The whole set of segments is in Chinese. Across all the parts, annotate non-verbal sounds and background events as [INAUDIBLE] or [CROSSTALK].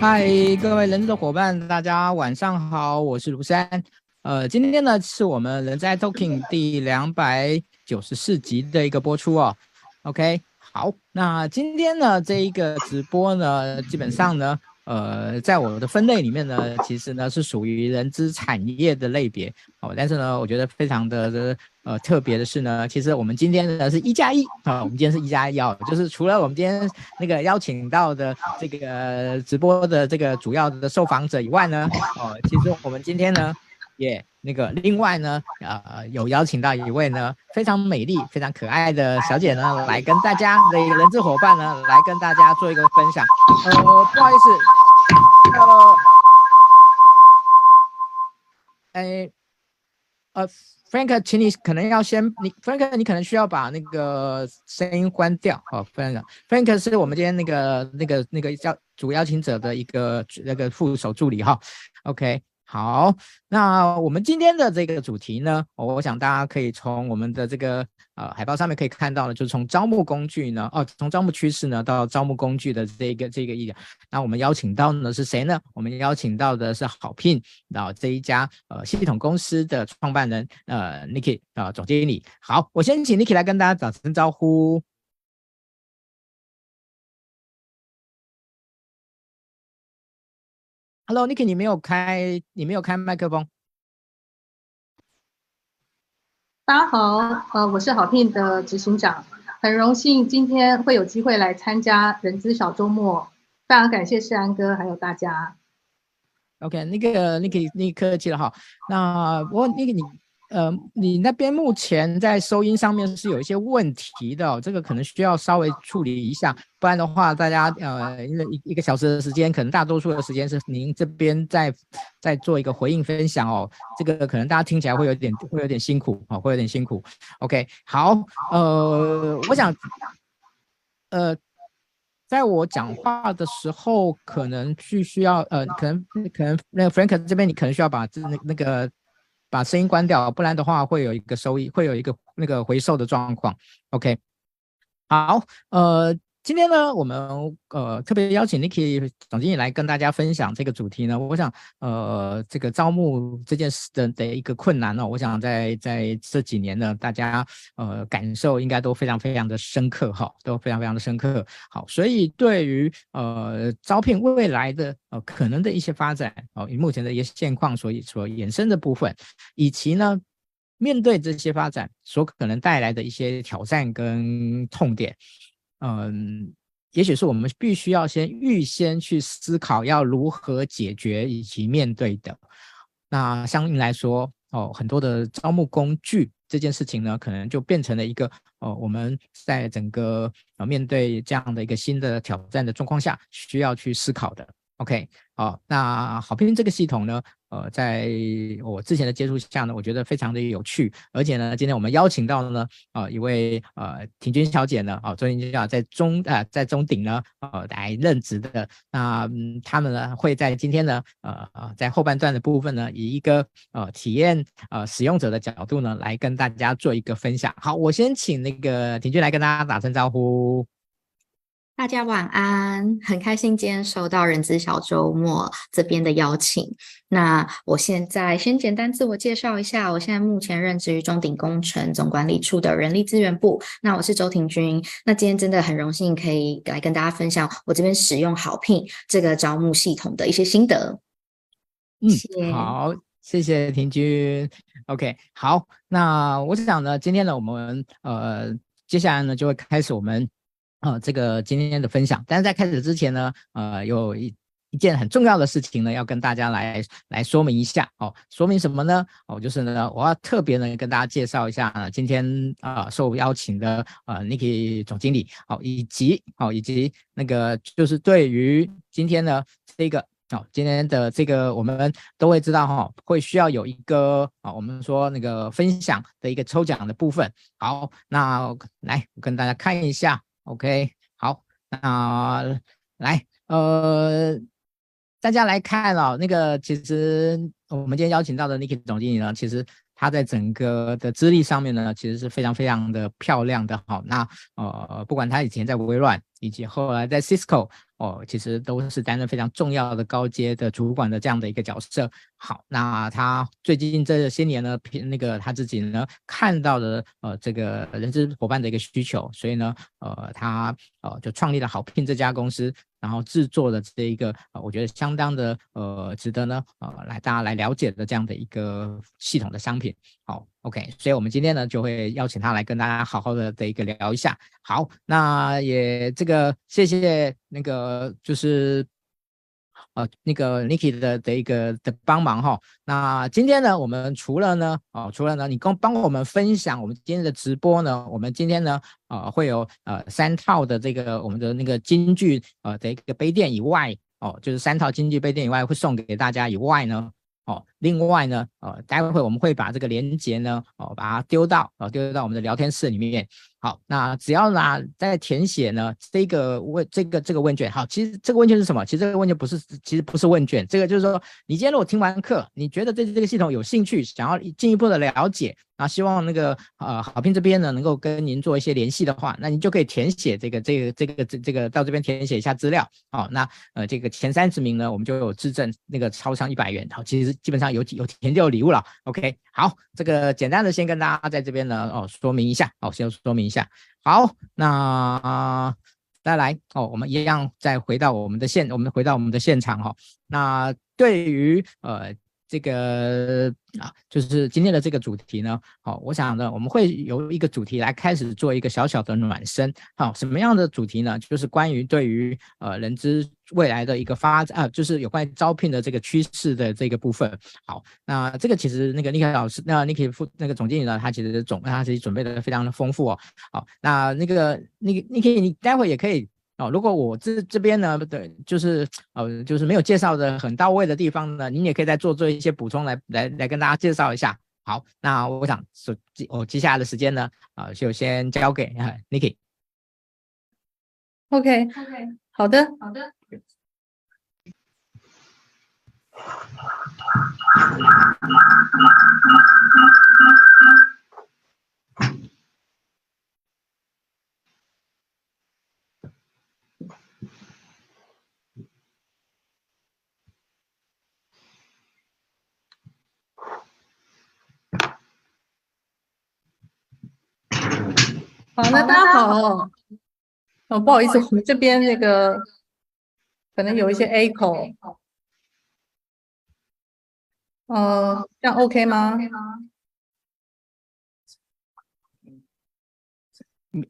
嗨，各位人资的伙伴，大家晚上好，我是卢山。呃，今天呢是我们人在 Talking [LAUGHS] 第两百九十四集的一个播出哦。OK，好，那今天呢这一个直播呢，基本上呢。呃，在我的分类里面呢，其实呢是属于人资产业的类别哦。但是呢，我觉得非常的呃特别的是呢，其实我们今天呢是一加一啊，我们今天是一加一哦，就是除了我们今天那个邀请到的这个直播的这个主要的受访者以外呢，哦，其实我们今天呢也那个另外呢，呃，有邀请到一位呢非常美丽、非常可爱的小姐呢，来跟大家的一个人质伙伴呢，来跟大家做一个分享。呃，不好意思。呃，哎，呃，Frank，请你可能要先，你 Frank，你可能需要把那个声音关掉。好，Frank，Frank 是我们今天那个那个那个叫主邀请者的一个那个副手助理哈。OK。好，那我们今天的这个主题呢，我想大家可以从我们的这个呃海报上面可以看到呢，就是从招募工具呢，哦，从招募趋势呢到招募工具的这个这个意义。那我们邀请到的是谁呢？我们邀请到的是好聘，然后这一家呃系统公司的创办人呃 Niki 啊、呃、总经理。好，我先请 Niki 来跟大家打声招呼。Hello，Niki，你没有开，你没有开麦克风。大家好，呃，我是好聘的执行长，很荣幸今天会有机会来参加人资小周末，非常感谢世安哥还有大家。OK，那个 Niki，你客气了哈。那我那个你。呃，你那边目前在收音上面是有一些问题的，这个可能需要稍微处理一下，不然的话，大家呃，因为一一个小时的时间，可能大多数的时间是您这边在在做一个回应分享哦，这个可能大家听起来会有点会有点辛苦啊，会有点辛苦。OK，好，呃，我想，呃，在我讲话的时候，可能需需要呃，可能可能那个 Frank 这边你可能需要把这那那个。把声音关掉，不然的话会有一个收益，会有一个那个回收的状况。OK，好，呃。今天呢，我们呃特别邀请 Niki 总经理来跟大家分享这个主题呢。我想，呃，这个招募这件事的的一个困难呢，我想在在这几年呢，大家呃感受应该都非常非常的深刻哈，都非常非常的深刻。好，所以对于呃招聘未来的呃可能的一些发展哦，以目前的一些现况所以所衍生的部分，以及呢面对这些发展所可能带来的一些挑战跟痛点。嗯，也许是我们必须要先预先去思考要如何解决以及面对的。那相应来说，哦，很多的招募工具这件事情呢，可能就变成了一个哦，我们在整个呃面对这样的一个新的挑战的状况下，需要去思考的。OK，好，那好聘这个系统呢，呃，在我之前的接触下呢，我觉得非常的有趣，而且呢，今天我们邀请到的呢，呃，一位呃婷君小姐呢，啊、呃，周婷君小姐在中呃在中鼎呢，呃来任职的，那、嗯、他们呢会在今天呢，呃呃在后半段的部分呢，以一个呃体验呃使用者的角度呢，来跟大家做一个分享。好，我先请那个婷君来跟大家打声招呼。大家晚安，很开心今天收到人资小周末这边的邀请。那我现在先简单自我介绍一下，我现在目前任职于中鼎工程总管理处的人力资源部。那我是周庭君。那今天真的很荣幸可以来跟大家分享我这边使用好聘这个招募系统的一些心得。嗯，好，谢谢庭君。OK，好，那我想呢，今天呢，我们呃，接下来呢，就会开始我们。啊、这个今天的分享，但是在开始之前呢，呃，有一一件很重要的事情呢，要跟大家来来说明一下哦。说明什么呢？哦，就是呢，我要特别呢跟大家介绍一下呢，今天啊、受邀请的呃 Niki 总经理，哦，以及哦以及那个就是对于今天呢这个哦今天的这个我们都会知道哈、哦，会需要有一个啊、我们说那个分享的一个抽奖的部分。好，那来我跟大家看一下。OK，好，那来，呃，大家来看哦，那个其实我们今天邀请到的 Niki 总经理呢，其实他在整个的资历上面呢，其实是非常非常的漂亮的。好，那呃，不管他以前在微软，以及后来在 Cisco 哦，其实都是担任非常重要的高阶的主管的这样的一个角色。好，那他最近这些年呢，那个他自己呢看到的呃这个人资伙伴的一个需求，所以呢呃他呃就创立了好聘这家公司。然后制作的这一个，呃，我觉得相当的，呃，值得呢，呃，来大家来了解的这样的一个系统的商品。好，OK，所以我们今天呢就会邀请他来跟大家好好的的一个聊一下。好，那也这个谢谢那个就是。呃，那个 Niki 的的一个的帮忙哈。那今天呢，我们除了呢，哦，除了呢，你刚帮我们分享我们今天的直播呢，我们今天呢，呃，会有呃三套的这个我们的那个京剧呃的一个杯垫以外，哦，就是三套京剧杯垫以外会送给大家以外呢。哦，另外呢，呃，待会我们会把这个连接呢，哦，把它丢到，呃，丢到我们的聊天室里面。好，那只要拿在填写呢，这个问这个这个问卷。好，其实这个问卷是什么？其实这个问卷不是，其实不是问卷，这个就是说，你今天如果听完课，你觉得对这个系统有兴趣，想要进一步的了解。啊，希望那个呃好聘这边呢，能够跟您做一些联系的话，那您就可以填写这个这个这个这这个到这边填写一下资料。哦，那呃这个前三十名呢，我们就有质证那个超商一百元。好，其实基本上有有填就有礼物了。OK，好，这个简单的先跟大家在这边呢哦说明一下。哦，先说明一下。好，那、呃、再来哦，我们一样再回到我们的现，我们回到我们的现场哈、哦。那对于呃。这个啊，就是今天的这个主题呢，好，我想呢，我们会由一个主题来开始做一个小小的暖身，好，什么样的主题呢？就是关于对于呃人资未来的一个发展啊，就是有关于招聘的这个趋势的这个部分。好，那这个其实那个尼克老师，那尼克副那个总经理呢，他其实总他其实准备的非常的丰富哦。好，那那个那个 Niki 你待会也可以。哦，如果我这这边呢，对，就是呃，就是没有介绍的很到位的地方呢，您也可以再做做一些补充来来来跟大家介绍一下。好，那我想说，我接下来的时间呢，啊、呃，就先交给啊 Niki。OK，OK，好的，好的。好，那大家好。哦，不好意思，我们这边那个可能有一些 echo。呃，这样 OK 吗？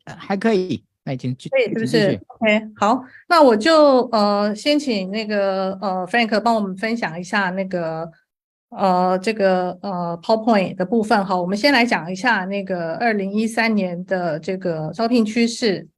还可以，那已经可以，是不是？OK，好，那我就呃先请那个呃 Frank 帮我们分享一下那个。呃，这个呃，PowerPoint 的部分哈，我们先来讲一下那个二零一三年的这个招聘趋势。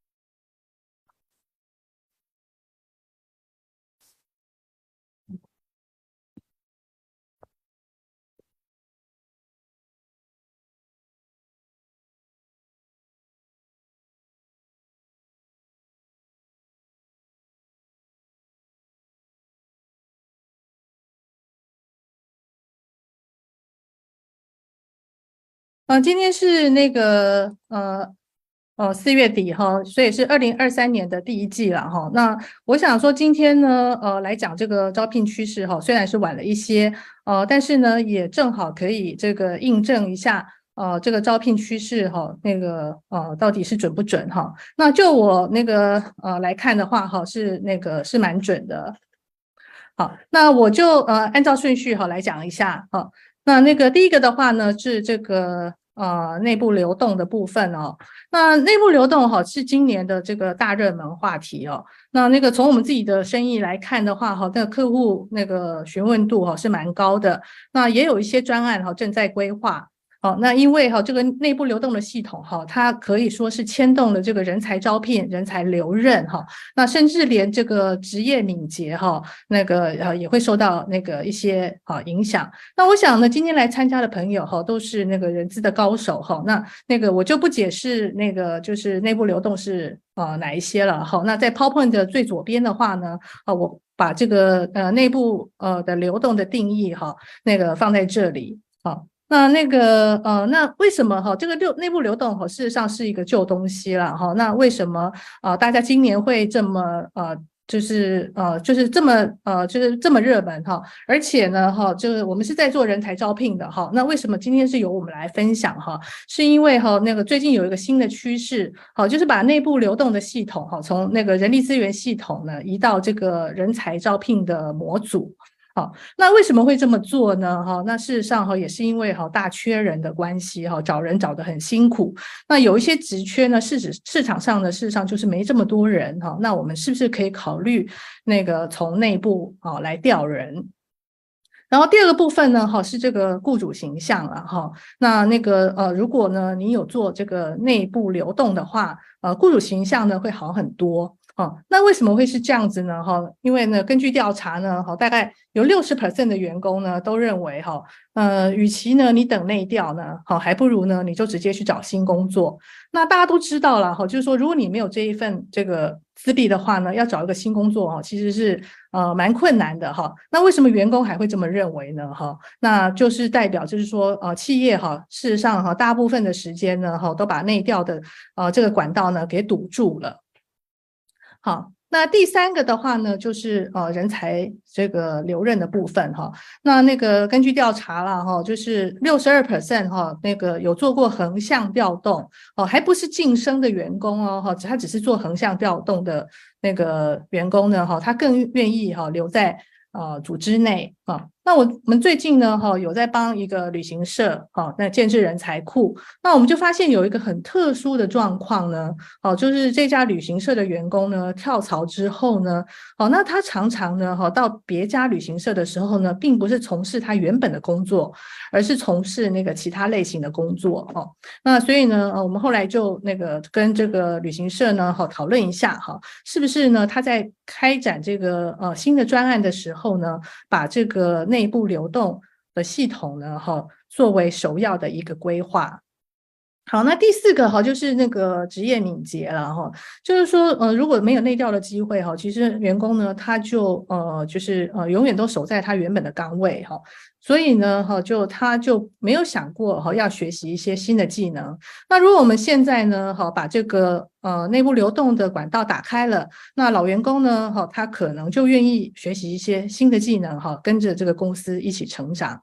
呃，今天是那个呃呃四月底哈，所以是二零二三年的第一季了哈。那我想说今天呢，呃，来讲这个招聘趋势哈，虽然是晚了一些，呃，但是呢，也正好可以这个印证一下，呃，这个招聘趋势哈，那个呃到底是准不准哈？那就我那个呃来看的话哈，是那个是蛮准的。好，那我就呃按照顺序哈来讲一下哈。那那个第一个的话呢是这个。啊，内部流动的部分哦，那内部流动哈是今年的这个大热门话题哦。那那个从我们自己的生意来看的话哈，那个客户那个询问度哈是蛮高的，那也有一些专案哈正在规划。好，那因为哈这个内部流动的系统哈，它可以说是牵动了这个人才招聘、人才留任哈，那甚至连这个职业敏捷哈，那个呃也会受到那个一些啊影响。那我想呢，今天来参加的朋友哈，都是那个人资的高手哈，那那个我就不解释那个就是内部流动是啊哪一些了哈。那在 PowerPoint 的最左边的话呢，啊我把这个呃内部呃的流动的定义哈，那个放在这里啊。那那个呃，那为什么哈这个流内部流动哈事实上是一个旧东西了哈？那为什么啊、大家今年会这么呃？就是呃，就是这么呃，就是这么热门哈，而且呢哈，就是我们是在做人才招聘的哈。那为什么今天是由我们来分享哈？是因为哈，那个最近有一个新的趋势，好，就是把内部流动的系统哈，从那个人力资源系统呢，移到这个人才招聘的模组。好，那为什么会这么做呢？哈，那事实上哈，也是因为哈大缺人的关系哈，找人找得很辛苦。那有一些职缺呢，市市市场上呢，事实上就是没这么多人哈。那我们是不是可以考虑那个从内部啊来调人？然后第二个部分呢，哈是这个雇主形象了哈。那那个呃，如果呢你有做这个内部流动的话，呃，雇主形象呢会好很多。哦，那为什么会是这样子呢？哈，因为呢，根据调查呢，哈，大概有六十 percent 的员工呢都认为，哈，呃，与其呢你等内调呢，好，还不如呢你就直接去找新工作。那大家都知道了，哈，就是说，如果你没有这一份这个资历的话呢，要找一个新工作，哈，其实是呃蛮困难的，哈。那为什么员工还会这么认为呢？哈，那就是代表就是说，呃，企业哈，事实上哈，大部分的时间呢，哈，都把内调的呃这个管道呢给堵住了。好，那第三个的话呢，就是呃人才这个留任的部分哈。那那个根据调查了哈，就是六十二 percent 哈，那个有做过横向调动哦，还不是晋升的员工哦哈，他只是做横向调动的那个员工呢哈，他更愿意哈留在。呃，组织内啊，那我们最近呢，哈，有在帮一个旅行社，哈，那建置人才库，那我们就发现有一个很特殊的状况呢，哦，就是这家旅行社的员工呢，跳槽之后呢，哦，那他常常呢，哈，到别家旅行社的时候呢，并不是从事他原本的工作，而是从事那个其他类型的工作，哦，那所以呢，呃，我们后来就那个跟这个旅行社呢，哈，讨论一下，哈，是不是呢，他在开展这个呃新的专案的时候。呢，把这个内部流动的系统呢，哈，作为首要的一个规划。好，那第四个哈，就是那个职业敏捷了哈，就是说，呃，如果没有内调的机会哈，其实员工呢，他就呃，就是呃，永远都守在他原本的岗位哈。所以呢，哈，就他就没有想过哈，要学习一些新的技能。那如果我们现在呢，哈，把这个呃内部流动的管道打开了，那老员工呢，哈，他可能就愿意学习一些新的技能，哈，跟着这个公司一起成长。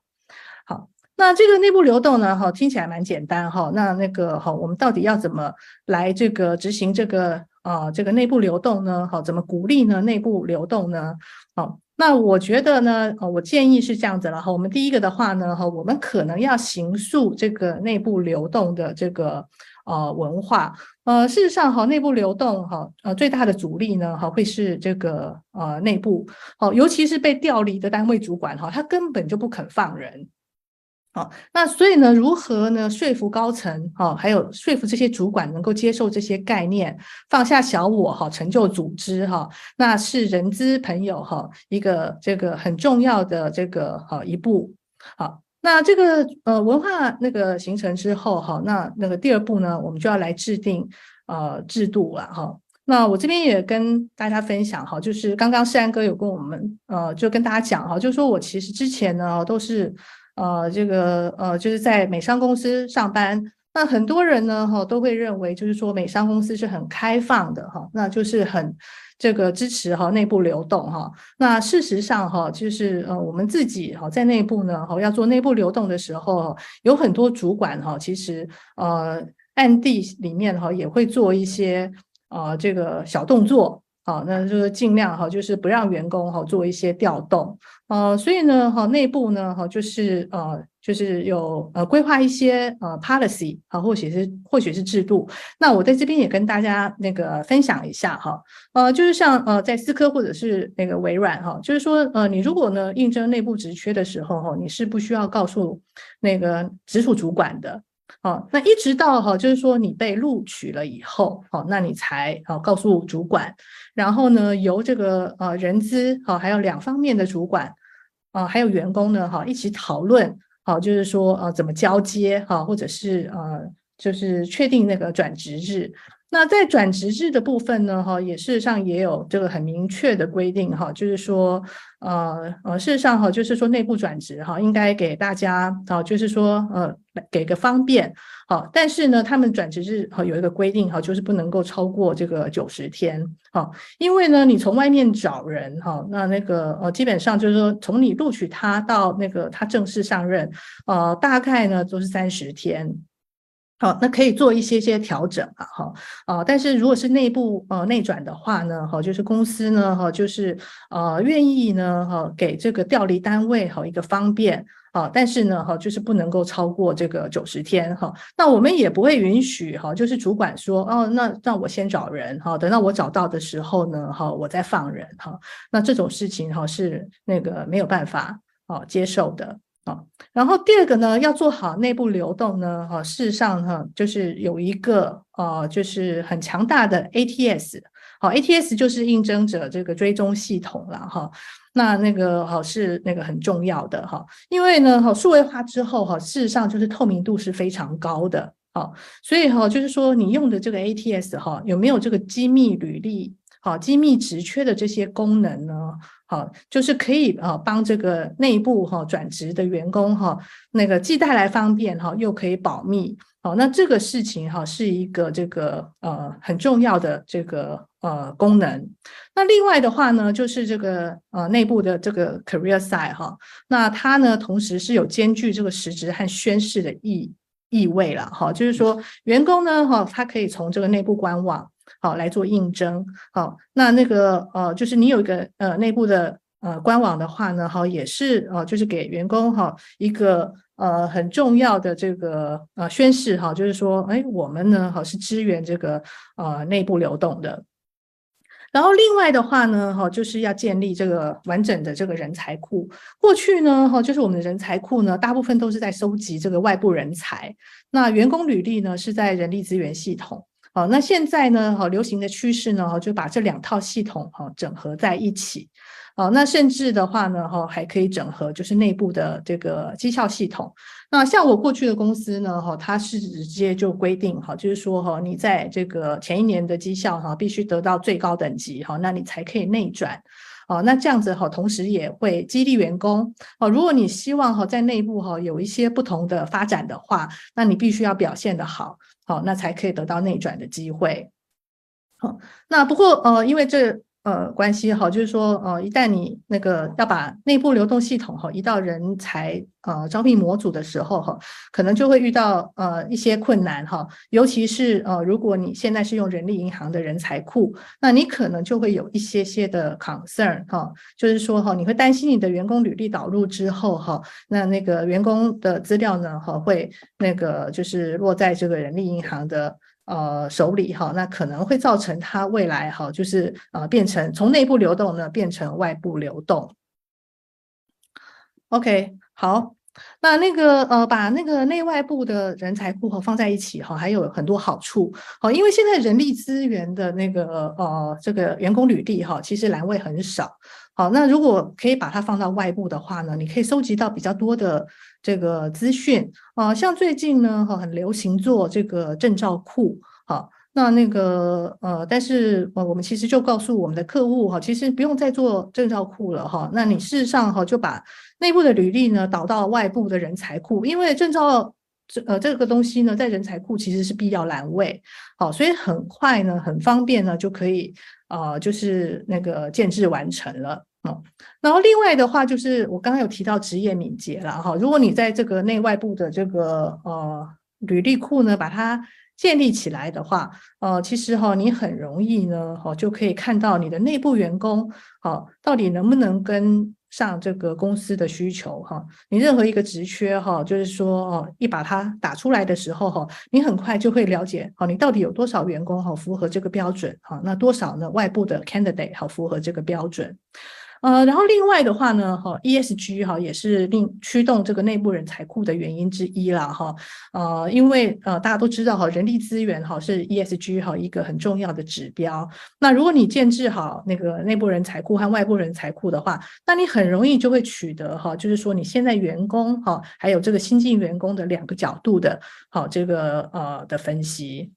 那这个内部流动呢，哈，听起来蛮简单，哈。那那个哈，我们到底要怎么来这个执行这个啊这个内部流动呢？好，怎么鼓励呢？内部流动呢？好。那我觉得呢，呃，我建议是这样子了哈。我们第一个的话呢，哈，我们可能要形塑这个内部流动的这个呃文化。呃，事实上哈，内部流动哈，呃，最大的阻力呢，哈，会是这个呃内部，好，尤其是被调离的单位主管哈，他根本就不肯放人。好，那所以呢，如何呢说服高层，哈，还有说服这些主管能够接受这些概念，放下小我，哈，成就组织，哈，那是人资朋友，哈，一个这个很重要的这个哈一步。好，那这个呃文化那个形成之后，哈，那那个第二步呢，我们就要来制定呃制度了，哈。那我这边也跟大家分享，哈，就是刚刚世安哥有跟我们呃就跟大家讲，哈，就是说我其实之前呢都是。呃，这个呃，就是在美商公司上班，那很多人呢，哈，都会认为，就是说美商公司是很开放的，哈，那就是很这个支持哈内部流动，哈。那事实上，哈，就是呃，我们自己哈在内部呢，哈，要做内部流动的时候，有很多主管哈，其实呃暗地里面哈也会做一些呃这个小动作。好，那就是尽量哈，就是不让员工哈做一些调动，呃，所以呢，哈，内部呢，哈，就是呃，就是有呃规划一些呃 policy 啊，或许是或许是制度。那我在这边也跟大家那个分享一下哈，呃，就是像呃在思科或者是那个微软哈，就是说呃，你如果呢应征内部职缺的时候哈，你是不需要告诉那个直属主管的。哦，那一直到哈，就是说你被录取了以后，好，那你才好告诉主管，然后呢，由这个呃人资好，还有两方面的主管啊，还有员工呢，哈，一起讨论，好，就是说呃怎么交接哈，或者是呃就是确定那个转职日，那在转职制的部分呢，哈，也事实上也有这个很明确的规定，哈，就是说，呃呃，事实上哈，就是说内部转职哈，应该给大家，啊，就是说，呃，给个方便，好，但是呢，他们转职制哈有一个规定，哈，就是不能够超过这个九十天，哈，因为呢，你从外面找人，哈，那那个呃，基本上就是说，从你录取他到那个他正式上任，呃，大概呢都是三十天。好，那可以做一些些调整啊，哈，啊，但是如果是内部呃内转的话呢，哈，就是公司呢，哈，就是呃愿意呢，哈，给这个调离单位哈一个方便，啊，但是呢，哈，就是不能够超过这个九十天，哈，那我们也不会允许哈，就是主管说，哦，那让我先找人，哈，等到我找到的时候呢，哈，我再放人，哈，那这种事情哈是那个没有办法啊接受的。啊然后第二个呢，要做好内部流动呢，哈，事实上哈，就是有一个呃，就是很强大的 ATS，好，ATS 就是应征者这个追踪系统了哈。那那个哈是那个很重要的哈，因为呢，哈，数位化之后哈，事实上就是透明度是非常高的，好，所以哈，就是说你用的这个 ATS 哈，有没有这个机密履历，好，机密职缺的这些功能呢？好，就是可以啊，帮这个内部哈转职的员工哈，那个既带来方便哈，又可以保密。好，那这个事情哈是一个这个呃很重要的这个呃功能。那另外的话呢，就是这个呃内部的这个 career site 哈，那它呢同时是有兼具这个实职和宣誓的意意味了哈，就是说员工呢哈，他可以从这个内部官网。好，来做应征。好，那那个呃，就是你有一个呃内部的呃官网的话呢，好，也是呃，就是给员工哈一个呃很重要的这个呃宣示哈，就是说，哎，我们呢好是支援这个呃内部流动的。然后另外的话呢，哈，就是要建立这个完整的这个人才库。过去呢，哈，就是我们的人才库呢，大部分都是在收集这个外部人才，那员工履历呢是在人力资源系统。哦，那现在呢？好，流行的趋势呢？就把这两套系统哈整合在一起。哦，那甚至的话呢？哈，还可以整合就是内部的这个绩效系统。那像我过去的公司呢？哈，它是直接就规定哈，就是说哈，你在这个前一年的绩效哈，必须得到最高等级哈，那你才可以内转。哦，那这样子哈，同时也会激励员工。哦，如果你希望哈在内部哈有一些不同的发展的话，那你必须要表现得好。好，那才可以得到内转的机会。好，那不过呃，因为这呃关系哈，就是说呃，一旦你那个要把内部流动系统哈移到人才呃招聘模组的时候哈，可能就会遇到呃一些困难哈。尤其是呃，如果你现在是用人力银行的人才库，那你可能就会有一些些的 concern 哈，就是说哈，你会担心你的员工履历导入之后哈，那那个员工的资料呢哈会那个就是落在这个人力银行的。呃，手里哈，那可能会造成它未来哈，就是呃，变成从内部流动呢变成外部流动。OK，好，那那个呃，把那个内外部的人才库哈放在一起哈，还有很多好处。好，因为现在人力资源的那个呃这个员工履历哈，其实栏位很少。好，那如果可以把它放到外部的话呢，你可以收集到比较多的。这个资讯啊，像最近呢，哈，很流行做这个证照库，好，那那个呃，但是呃，我们其实就告诉我们的客户哈，其实不用再做证照库了哈，那你事实上哈，就把内部的履历呢导到外部的人才库，因为证照这呃这个东西呢，在人才库其实是必要栏位，好，所以很快呢，很方便呢，就可以呃，就是那个建置完成了。然后另外的话就是我刚刚有提到职业敏捷了哈，如果你在这个内外部的这个呃履历库呢，把它建立起来的话，呃，其实哈你很容易呢哈就可以看到你的内部员工好到底能不能跟上这个公司的需求哈。你任何一个职缺哈，就是说哦一把它打出来的时候哈，你很快就会了解好你到底有多少员工哈符合这个标准哈，那多少呢外部的 candidate 好符合这个标准。呃，然后另外的话呢，哈，ESG 哈也是令驱动这个内部人才库的原因之一啦，哈，呃，因为呃大家都知道哈，人力资源哈是 ESG 哈一个很重要的指标。那如果你建置好那个内部人才库和外部人才库的话，那你很容易就会取得哈，就是说你现在员工哈，还有这个新进员工的两个角度的，好这个呃的分析。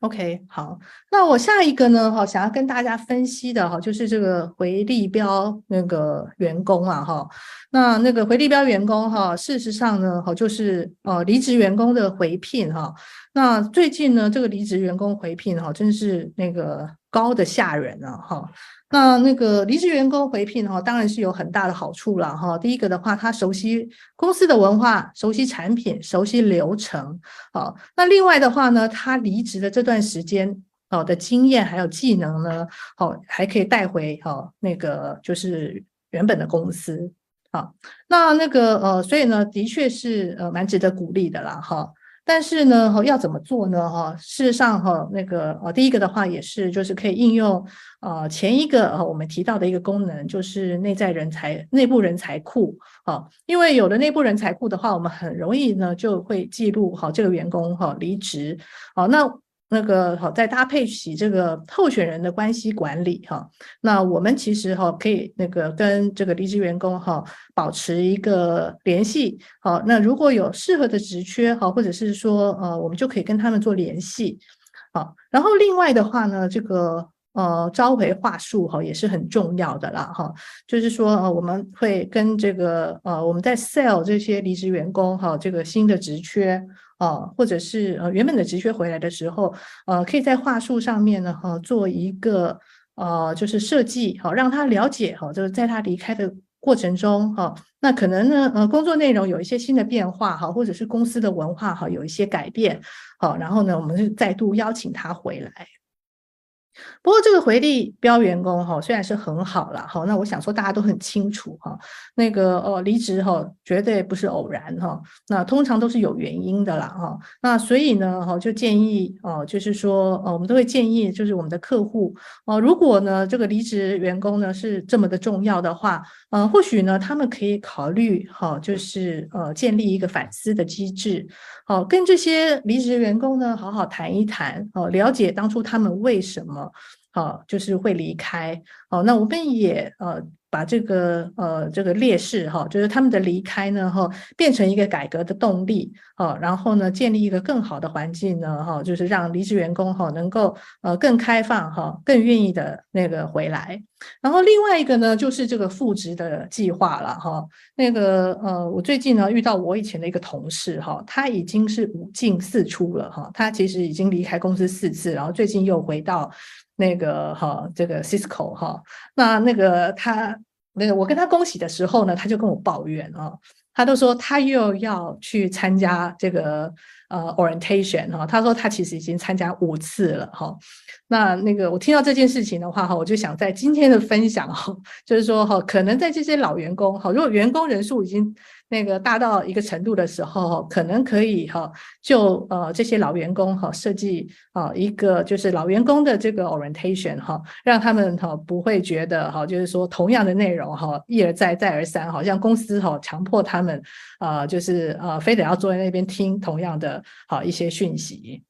OK，好，那我下一个呢，哈，想要跟大家分析的哈，就是这个回力标那个员工啊，哈，那那个回力标员工哈，事实上呢，哈，就是呃离职员工的回聘哈，那最近呢，这个离职员工回聘哈，真是那个高的吓人啊，哈。那那个离职员工回聘哈，当然是有很大的好处了哈。第一个的话，他熟悉公司的文化，熟悉产品，熟悉流程。好，那另外的话呢，他离职的这段时间，好的经验还有技能呢，好还可以带回哈那个就是原本的公司。好，那那个呃，所以呢，的确是呃蛮值得鼓励的啦哈。但是呢，哈，要怎么做呢？哈，事实上，哈，那个呃，第一个的话也是，就是可以应用呃前一个呃我们提到的一个功能，就是内在人才、内部人才库啊。因为有了内部人才库的话，我们很容易呢就会记录好这个员工哈离职，好那。那个好，再搭配起这个候选人的关系管理哈，那我们其实哈可以那个跟这个离职员工哈保持一个联系，好，那如果有适合的职缺哈，或者是说呃，我们就可以跟他们做联系，好，然后另外的话呢，这个呃召回话术哈也是很重要的啦哈，就是说呃我们会跟这个呃我们在 sell 这些离职员工哈这个新的职缺。哦，或者是呃原本的职缺回来的时候，呃，可以在话术上面呢，哈，做一个呃，就是设计，好，让他了解，哈，就是在他离开的过程中，哈，那可能呢，呃，工作内容有一些新的变化，哈，或者是公司的文化，哈，有一些改变，好，然后呢，我们是再度邀请他回来。不过这个回力标员工哈，虽然是很好了哈，那我想说大家都很清楚哈，那个呃离职哈绝对不是偶然哈，那通常都是有原因的啦哈，那所以呢哈就建议哦，就是说呃我们都会建议就是我们的客户哦，如果呢这个离职员工呢是这么的重要的话，呃或许呢他们可以考虑哈，就是呃建立一个反思的机制，好跟这些离职员工呢好好谈一谈哦，了解当初他们为什么。好，就是会离开。好，那我们也呃把这个呃这个劣势哈，就是他们的离开呢哈，变成一个改革的动力。好，然后呢建立一个更好的环境呢哈，就是让离职员工哈能够呃更开放哈，更愿意的那个回来。然后另外一个呢就是这个复职的计划了哈。那个呃我最近呢遇到我以前的一个同事哈，他已经是五进四出了哈，他其实已经离开公司四次，然后最近又回到。那个哈，这个 Cisco 哈，那那个他那个我跟他恭喜的时候呢，他就跟我抱怨啊，他都说他又要去参加这个呃 orientation 哈，他说他其实已经参加五次了哈。那那个我听到这件事情的话哈，我就想在今天的分享哈，就是说哈，可能在这些老员工哈，如果员工人数已经。那个大到一个程度的时候，可能可以哈，就呃这些老员工哈设计啊一个就是老员工的这个 orientation 哈，让他们哈不会觉得哈，就是说同样的内容哈一而再再而三，好像公司哈强迫他们啊就是啊非得要坐在那边听同样的好一些讯息。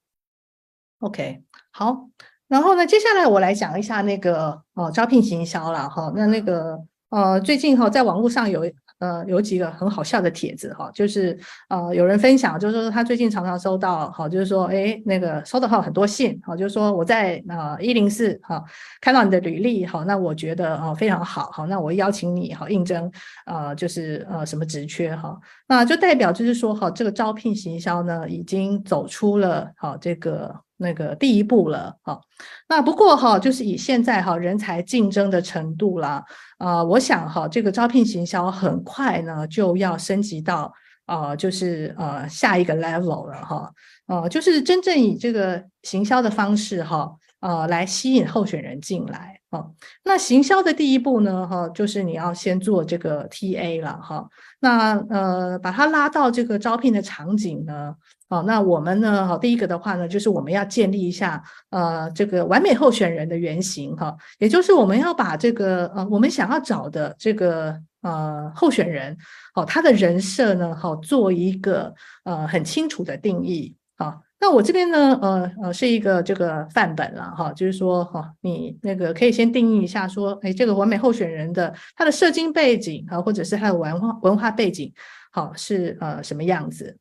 OK，好，然后呢，接下来我来讲一下那个哦招聘行销了哈，那那个呃最近哈在网络上有。呃，有几个很好笑的帖子哈，就是呃，有人分享，就是说他最近常常收到，哈，就是说，哎，那个收到很多信，哈，就是说我在呃一零四哈看到你的履历，哈，那我觉得啊非常好，好，那我邀请你哈应征，呃，就是呃什么职缺哈，那就代表就是说哈，这个招聘行销呢已经走出了哈这个。那个第一步了，哈，那不过哈，就是以现在哈人才竞争的程度啦，啊，我想哈，这个招聘行销很快呢就要升级到啊，就是呃下一个 level 了哈，呃，就是真正以这个行销的方式哈，呃，来吸引候选人进来，哈，那行销的第一步呢，哈，就是你要先做这个 TA 了，哈，那呃，把它拉到这个招聘的场景呢。好，那我们呢？好，第一个的话呢，就是我们要建立一下呃这个完美候选人的原型哈，也就是我们要把这个呃我们想要找的这个呃候选人，好，他的人设呢，好做一个呃很清楚的定义。啊，那我这边呢，呃呃是一个这个范本了哈，就是说哈，你那个可以先定义一下说，哎，这个完美候选人的他的社经背景啊，或者是他的文化文化背景，好是呃什么样子？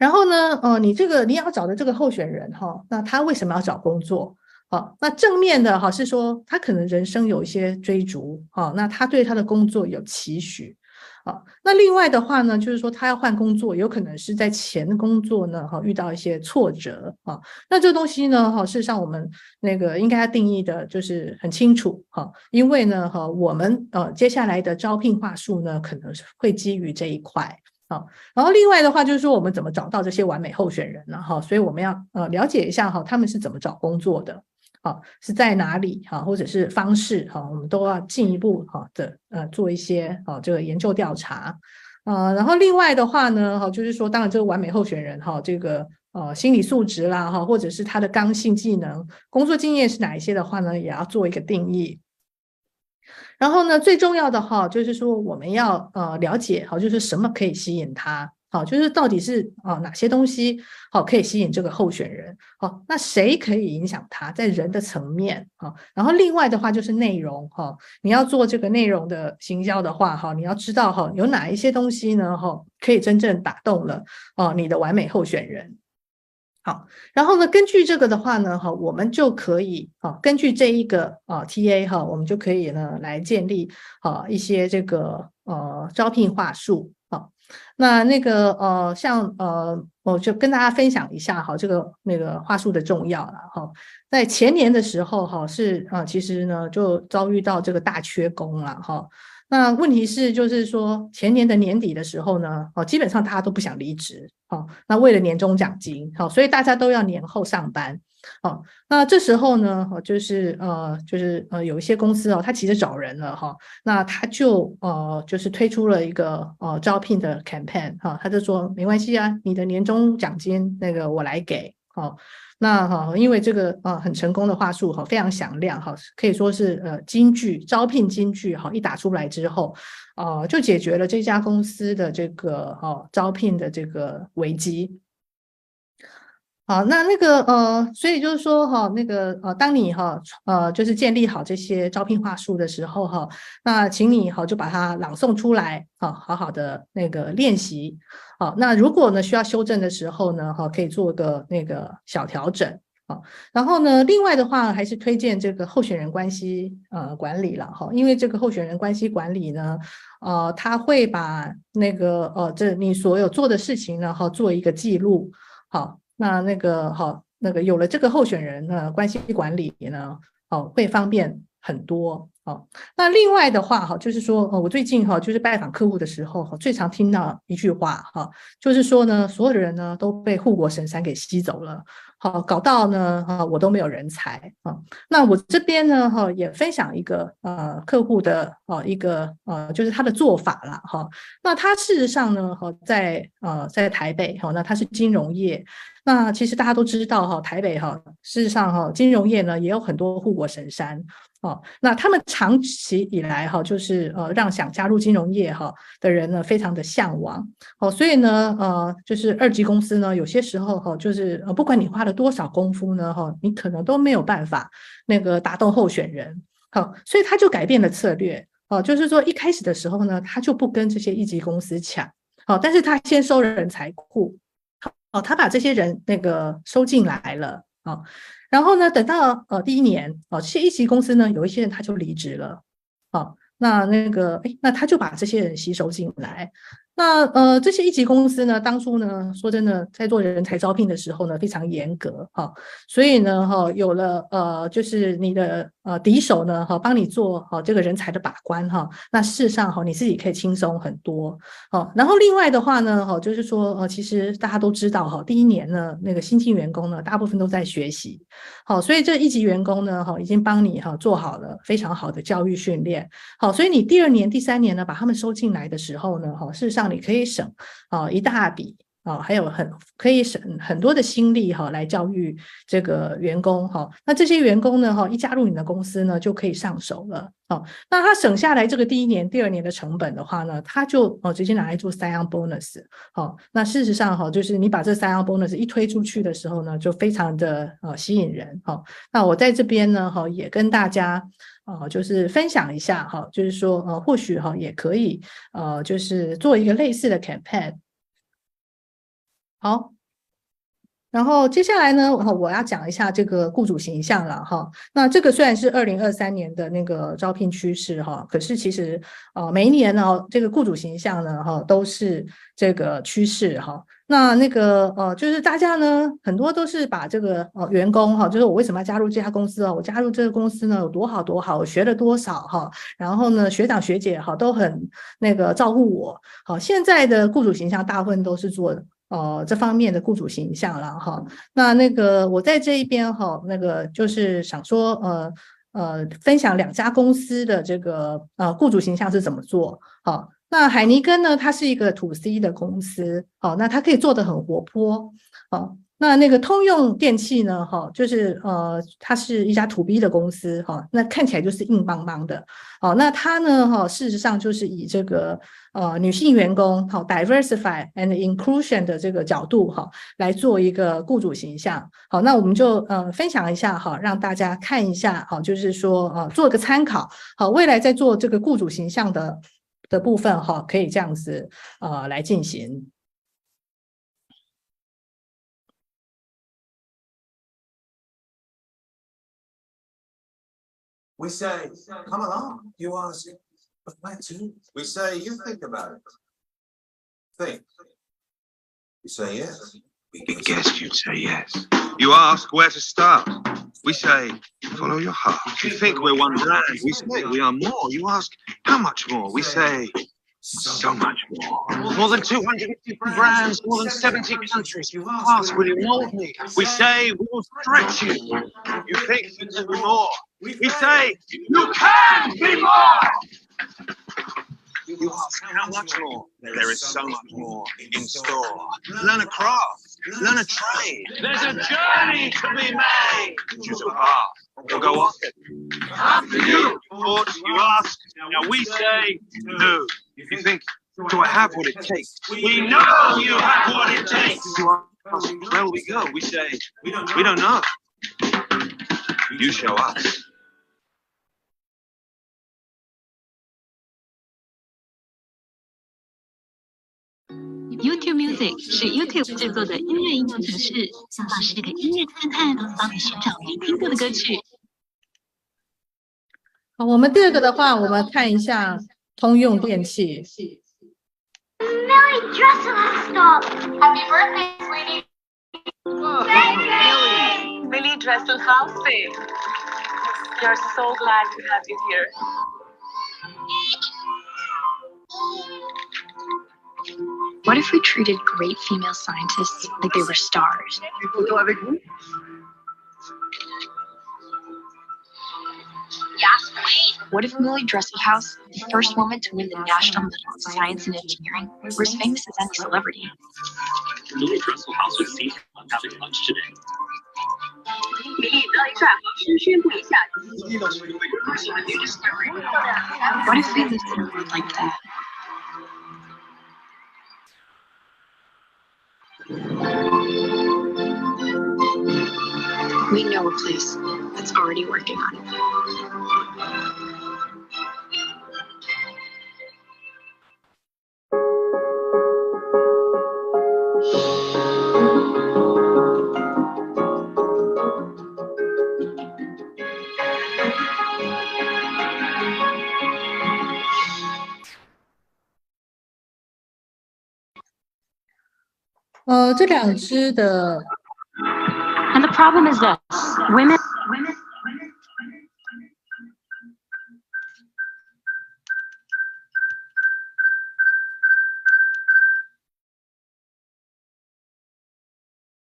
然后呢，呃，你这个你要找的这个候选人哈，那他为什么要找工作？好，那正面的哈是说他可能人生有一些追逐，好，那他对他的工作有期许。好，那另外的话呢，就是说他要换工作，有可能是在前工作呢，哈，遇到一些挫折啊。那这东西呢，哈，事实上我们那个应该要定义的就是很清楚，哈，因为呢，哈，我们呃接下来的招聘话术呢，可能是会基于这一块。好，然后另外的话就是说，我们怎么找到这些完美候选人呢？哈，所以我们要呃了解一下哈，他们是怎么找工作的，好，是在哪里哈，或者是方式哈，我们都要进一步哈的呃做一些啊这个研究调查，呃，然后另外的话呢，哈，就是说，当然这个完美候选人哈，这个呃心理素质啦哈，或者是他的刚性技能、工作经验是哪一些的话呢，也要做一个定义。然后呢，最重要的哈，就是说我们要呃了解哈，就是什么可以吸引他，好，就是到底是啊哪些东西好可以吸引这个候选人，好，那谁可以影响他在人的层面啊？然后另外的话就是内容哈，你要做这个内容的行销的话哈，你要知道哈有哪一些东西呢哈可以真正打动了啊你的完美候选人。好，然后呢，根据这个的话呢，哈，我们就可以啊，根据这一个啊 TA 哈，我们就可以呢来建立啊一些这个呃招聘话术啊。那那个呃，像呃，我就跟大家分享一下哈，这个那个话术的重要了哈。在前年的时候哈，是啊，其实呢就遭遇到这个大缺工了哈。那问题是，就是说前年的年底的时候呢，哦，基本上大家都不想离职，哦，那为了年终奖金，好，所以大家都要年后上班，哦，那这时候呢，哦，就是呃，就是呃，有一些公司哦，他急着找人了，哈，那他就呃，就是推出了一个呃招聘的 campaign，哈，他就说没关系啊，你的年终奖金那个我来给，好。那哈，因为这个啊很成功的话术哈，非常响亮哈，可以说是呃金句招聘金句哈，一打出来之后，啊就解决了这家公司的这个哈招聘的这个危机。好，那那个呃，所以就是说哈，那个呃，当你哈呃就是建立好这些招聘话术的时候哈，那请你哈就把它朗诵出来啊，好好的那个练习。好，那如果呢需要修正的时候呢，哈，可以做个那个小调整啊。然后呢，另外的话还是推荐这个候选人关系呃管理了哈，因为这个候选人关系管理呢，呃，他会把那个呃这你所有做的事情呢哈做一个记录。好，那那个好，那个有了这个候选人呢关系管理呢，哦会方便很多。哦，那另外的话哈，就是说，哦我最近哈，就是拜访客户的时候哈，最常听到一句话哈，就是说呢，所有的人呢都被护国神山给吸走了。好，搞到呢，哈，我都没有人才啊。那我这边呢，哈，也分享一个呃客户的呃一个呃，就是他的做法了哈。那他事实上呢，哈，在呃在台北哈，那他是金融业。那其实大家都知道哈，台北哈，事实上哈，金融业呢也有很多护国神山。哦，那他们长期以来哈，就是呃，让想加入金融业哈的人呢，非常的向往。哦，所以呢，呃，就是二级公司呢，有些时候哈，就是呃，不管你花了多少功夫呢，哈，你可能都没有办法那个打动候选人。好，所以他就改变了策略。哦，就是说一开始的时候呢，他就不跟这些一级公司抢。好，但是他先收人才库。好，他把这些人那个收进来了。哦。然后呢，等到呃第一年哦，这些一级公司呢，有一些人他就离职了，哦，那那个哎，那他就把这些人吸收进来。那呃，这些一级公司呢，当初呢，说真的，在做人才招聘的时候呢，非常严格哈，所以呢，哈，有了呃，就是你的呃敌手呢，哈，帮你做好这个人才的把关哈，那事实上哈，你自己可以轻松很多。好，然后另外的话呢，哈，就是说呃，其实大家都知道哈，第一年呢，那个新进员工呢，大部分都在学习，好，所以这一级员工呢，哈，已经帮你哈做好了非常好的教育训练，好，所以你第二年、第三年呢，把他们收进来的时候呢，哈，事实上。你可以省啊一大笔啊，还有很可以省很多的心力哈，来教育这个员工哈。那这些员工呢哈，一加入你的公司呢，就可以上手了。哦，那他省下来这个第一年、第二年的成本的话呢，他就哦直接拿来做 sign-on bonus。好，那事实上哈，就是你把这 sign-on bonus 一推出去的时候呢，就非常的呃吸引人。好，那我在这边呢哈，也跟大家。啊，就是分享一下哈，就是说呃，或许哈也可以呃，就是做一个类似的 campaign。好。然后接下来呢，我要讲一下这个雇主形象了哈。那这个虽然是二零二三年的那个招聘趋势哈，可是其实呃每一年呢，这个雇主形象呢哈都是这个趋势哈。那那个呃就是大家呢很多都是把这个呃员工哈，就是我为什么要加入这家公司啊？我加入这个公司呢有多好多好，我学了多少哈？然后呢学长学姐哈都很那个照顾我。好，现在的雇主形象大部分都是做。呃，这方面的雇主形象了哈，那那个我在这一边哈，那个就是想说，呃呃，分享两家公司的这个呃雇主形象是怎么做。好，那海尼根呢，它是一个 to C 的公司，好，那它可以做得很活泼，好。那那个通用电器呢？哈，就是呃，它是一家 to B 的公司，哈，那看起来就是硬邦邦的，哦，那它呢，哈，事实上就是以这个呃女性员工，好 diversify and inclusion 的这个角度，哈，来做一个雇主形象，好，那我们就呃分享一下，哈，让大家看一下，哈，就是说呃做个参考，好，未来在做这个雇主形象的的部分，哈，可以这样子呃来进行。We say, come along. You ask, where to? We say, you think about it. Think. You say yes. We guess you'd say yes. You ask where to start. We say, follow your heart. You think we're one brand. We say we are more. You ask, how much more? We say, so much more. More than 250 brands, more than 70 countries. You ask, will you mold me? We say, we will stretch you. You think you can be more. We say, you can be more. You ask, how much more? There is so much more in store. Learn a craft, learn a trade. There's a journey to be made. Choose a path, or go off it. After you. You ask, now we say, no. You think, do I have what it takes? We know you have what it takes. Where will we go? We say, we don't know. You show us. YouTube Music 是 YouTube 制作的音乐应用程式，像是这个音乐探探，帮你寻找没听过的歌曲。好，我们第二个的话，我们看一下通用电器。Millie Dressel stop. Happy birthday, sweetie. Millie, Millie Dresselhaus. We are so glad to have you here. What if we treated great female scientists like they were stars? Yes, please. What if Millie Dresselhaus, the first woman to win the National Medal of Science and Engineering, were as famous as any celebrity? Millie Dresselhaus was seen having lunch today. What if we lived in a world like that? We know a place that's already working on it. 呃，这两只的。And the problem is this: women.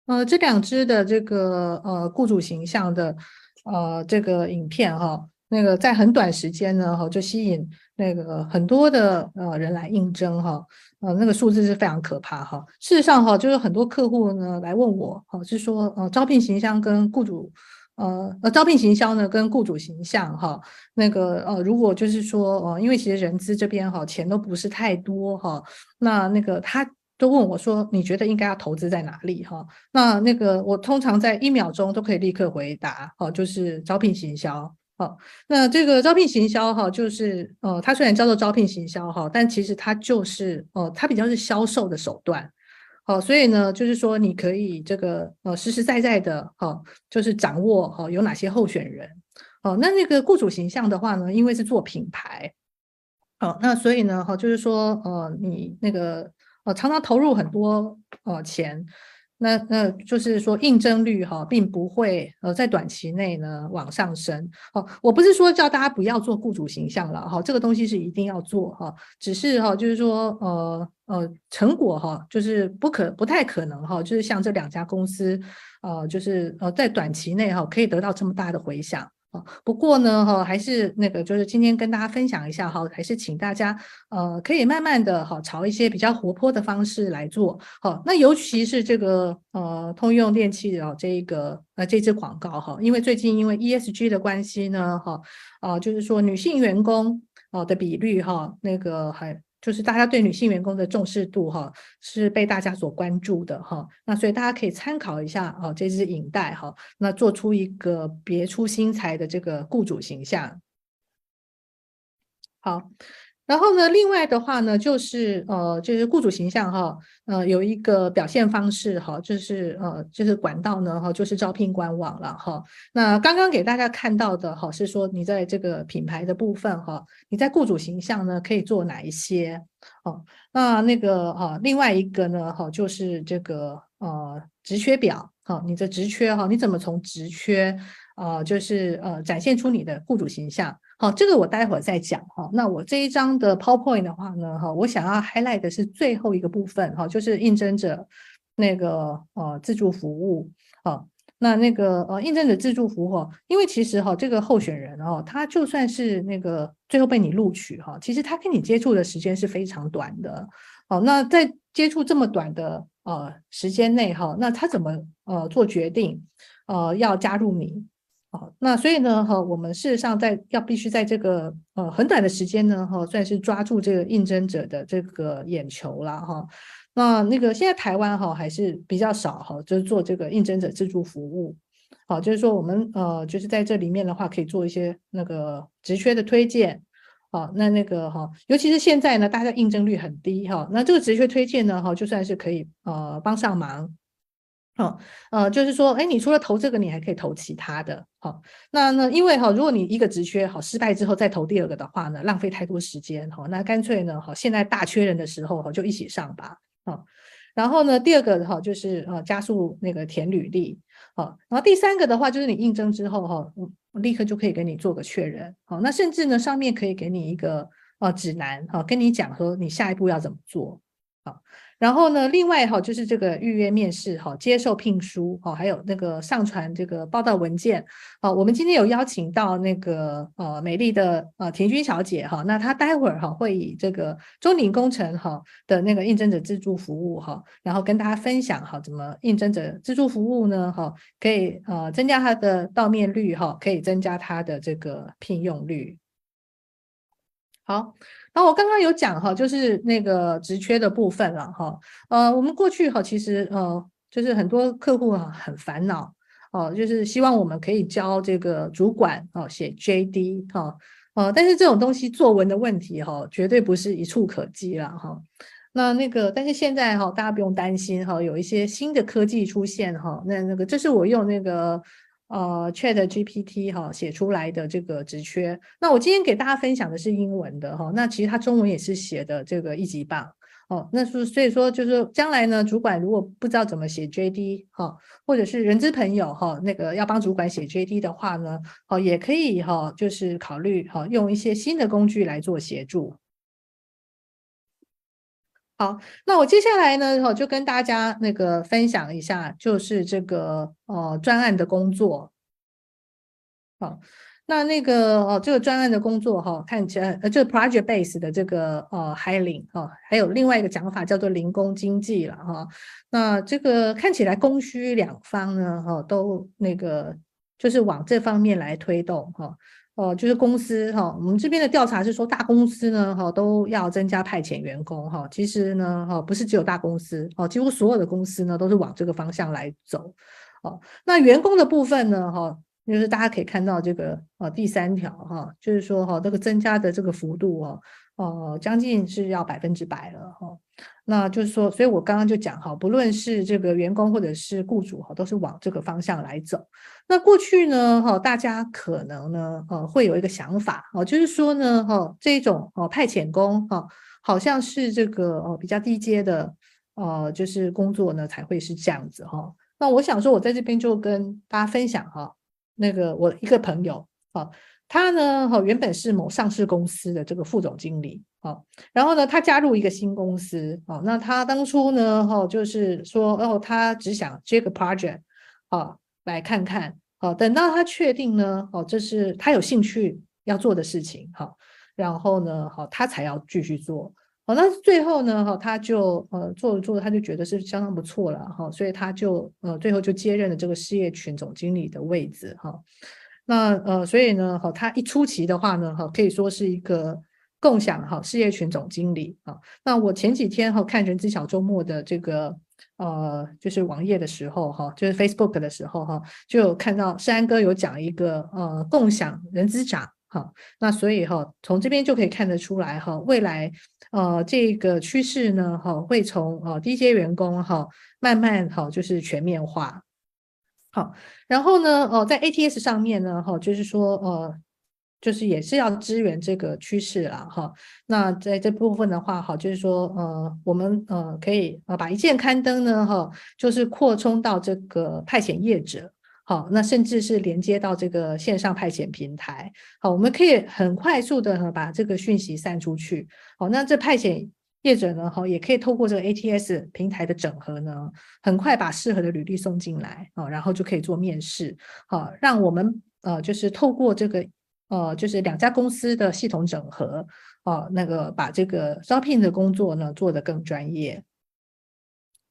呃，这两支的这个呃雇主形象的呃这个影片哈，那个在很短时间呢哈就吸引那个很多的呃人来应征哈。呃，那个数字是非常可怕哈。事实上哈，就是很多客户呢来问我，哈，是说呃，招聘形象跟雇主，呃呃，招聘行销呢跟雇主形象哈，那个呃，如果就是说呃，因为其实人资这边哈钱都不是太多哈，那那个他都问我说，你觉得应该要投资在哪里哈？那那个我通常在一秒钟都可以立刻回答，哈，就是招聘行销。好，那这个招聘行销哈，就是呃，它虽然叫做招聘行销哈，但其实它就是呃，它比较是销售的手段。好，所以呢，就是说你可以这个呃实实在在的哈，就是掌握哈有哪些候选人。哦，那那个雇主形象的话呢，因为是做品牌，哦，那所以呢哈，就是说呃你那个呃常常投入很多呃钱。那那就是说，应征率哈，并不会呃在短期内呢往上升。哦，我不是说叫大家不要做雇主形象了哈，这个东西是一定要做哈，只是哈，就是说呃呃成果哈，就是不可不太可能哈，就是像这两家公司，呃，就是呃在短期内哈可以得到这么大的回响。哦不过呢，哈，还是那个，就是今天跟大家分享一下哈，还是请大家呃，可以慢慢的哈，朝一些比较活泼的方式来做。好，那尤其是这个呃，通用电器的这一个呃这支广告哈，因为最近因为 ESG 的关系呢，哈，啊，就是说女性员工啊的比率哈，那个还。就是大家对女性员工的重视度哈，是被大家所关注的哈。那所以大家可以参考一下啊，这支影带哈，那做出一个别出心裁的这个雇主形象。好。然后呢，另外的话呢，就是呃，就是雇主形象哈，呃，有一个表现方式哈，就是呃，就是管道呢哈，就是招聘官网了哈。那刚刚给大家看到的哈，是说你在这个品牌的部分哈，你在雇主形象呢可以做哪一些？哦，那那个哈，另外一个呢哈，就是这个呃职缺表哈，你的职缺哈，你怎么从职缺啊，就是呃展现出你的雇主形象？好，这个我待会儿再讲哈。那我这一张的 PowerPoint 的话呢，哈，我想要 highlight 的是最后一个部分哈，就是应征者那个呃自助服务。好，那那个呃应征者自助服务，因为其实哈这个候选人哦，他就算是那个最后被你录取哈，其实他跟你接触的时间是非常短的。好，那在接触这么短的呃时间内哈，那他怎么呃做决定呃要加入你？那所以呢，哈，我们事实上在要必须在这个呃很短的时间呢，哈，算是抓住这个应征者的这个眼球了，哈。那那个现在台湾哈还是比较少哈，就是做这个应征者自助服务，好，就是说我们呃就是在这里面的话，可以做一些那个职缺的推荐，好，那那个哈，尤其是现在呢，大家应征率很低哈，那这个职缺推荐呢，哈，就算是可以呃帮上忙。好，呃，就是说，哎，你除了投这个，你还可以投其他的。好，那那因为哈，如果你一个职缺好失败之后再投第二个的话呢，浪费太多时间。好，那干脆呢，好，现在大缺人的时候哈，就一起上吧。好，然后呢，第二个哈，就是呃，加速那个填履历。好，然后第三个的话，就是你应征之后哈，我立刻就可以给你做个确认。好，那甚至呢，上面可以给你一个呃指南，好，跟你讲说你下一步要怎么做。好。然后呢，另外哈，就是这个预约面试哈，接受聘书哈，还有那个上传这个报到文件。好，我们今天有邀请到那个呃美丽的呃田军小姐哈，那她待会儿哈会以这个中鼎工程哈的那个应征者自助服务哈，然后跟大家分享哈怎么应征者自助服务呢哈，可以呃增加她的到面率哈，可以增加她的这个聘用率。好。然后我刚刚有讲哈，就是那个职缺的部分了哈。呃，我们过去哈，其实呃，就是很多客户啊很烦恼哦，就是希望我们可以教这个主管哦写 JD 哈，呃，但是这种东西作文的问题哈，绝对不是一触可及了哈。那那个，但是现在哈，大家不用担心哈，有一些新的科技出现哈，那那个这是我用那个。呃，ChatGPT 哈写出来的这个职缺，那我今天给大家分享的是英文的哈，那其实它中文也是写的这个一级棒哦。那是所以说就是将来呢，主管如果不知道怎么写 JD 哈，或者是人资朋友哈，那个要帮主管写 JD 的话呢，哦也可以哈，就是考虑哈用一些新的工具来做协助。好，那我接下来呢，就跟大家那个分享一下，就是这个呃专案的工作。好，那那个哦，这个专案的工作哈，看起来呃，这个 project base 的这个呃 hiring 哈，还有另外一个讲法叫做零工经济了哈。那这个看起来供需两方呢哈，都那个就是往这方面来推动哈。哦，就是公司哈，我们这边的调查是说，大公司呢哈都要增加派遣员工哈。其实呢哈，不是只有大公司哦，几乎所有的公司呢都是往这个方向来走。哦，那员工的部分呢哈，就是大家可以看到这个呃第三条哈，就是说哈这个增加的这个幅度哦，哦将近是要百分之百了哈。那就是说，所以我刚刚就讲哈，不论是这个员工或者是雇主哈，都是往这个方向来走。那过去呢哈，大家可能呢呃会有一个想法哦，就是说呢哈这种哦派遣工哈，好像是这个哦比较低阶的呃就是工作呢才会是这样子哈。那我想说，我在这边就跟大家分享哈，那个我一个朋友啊，他呢哈原本是某上市公司的这个副总经理。啊，然后呢，他加入一个新公司，啊，那他当初呢，哈，就是说，哦，他只想接个 project，啊，来看看，啊，等到他确定呢，哦，这是他有兴趣要做的事情，好，然后呢，好，他才要继续做，好，那最后呢，哈，他就呃做着做着，他就觉得是相当不错了，哈，所以他就呃最后就接任了这个事业群总经理的位置，哈，那呃，所以呢，哈，他一出奇的话呢，哈，可以说是一个。共享哈事业群总经理啊，那我前几天哈看人资小周末的这个呃就是网页的时候哈，就是 Facebook 的时候哈，就有看到山哥有讲一个呃共享人资长哈，那所以哈从这边就可以看得出来哈，未来呃这个趋势呢哈会从呃低阶员工哈慢慢哈就是全面化，好，然后呢哦在 ATS 上面呢哈就是说呃。就是也是要支援这个趋势了哈。那在这部分的话，哈，就是说，呃，我们呃可以呃把一键刊登呢，哈，就是扩充到这个派遣业者，好，那甚至是连接到这个线上派遣平台，好，我们可以很快速的把这个讯息散出去，好，那这派遣业者呢，哈，也可以透过这个 ATS 平台的整合呢，很快把适合的履历送进来，啊，然后就可以做面试，好，让我们呃就是透过这个。呃，就是两家公司的系统整合，哦、那个把这个招聘的工作呢做得更专业。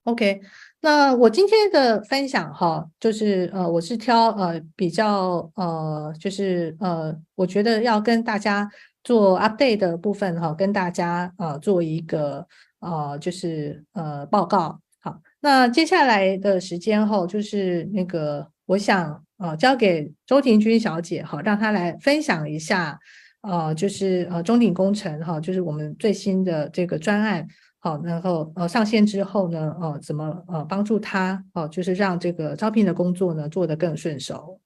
OK，那我今天的分享哈，就是呃，我是挑呃比较呃，就是呃，我觉得要跟大家做 update 的部分哈，跟大家呃做一个呃，就是呃报告。好，那接下来的时间后，就是那个我想。呃，交给周婷君小姐哈，让她来分享一下，呃，就是呃中鼎工程哈，就是我们最新的这个专案，好，然后呃上线之后呢，呃，怎么呃帮助他哦，就是让这个招聘的工作呢做得更顺手。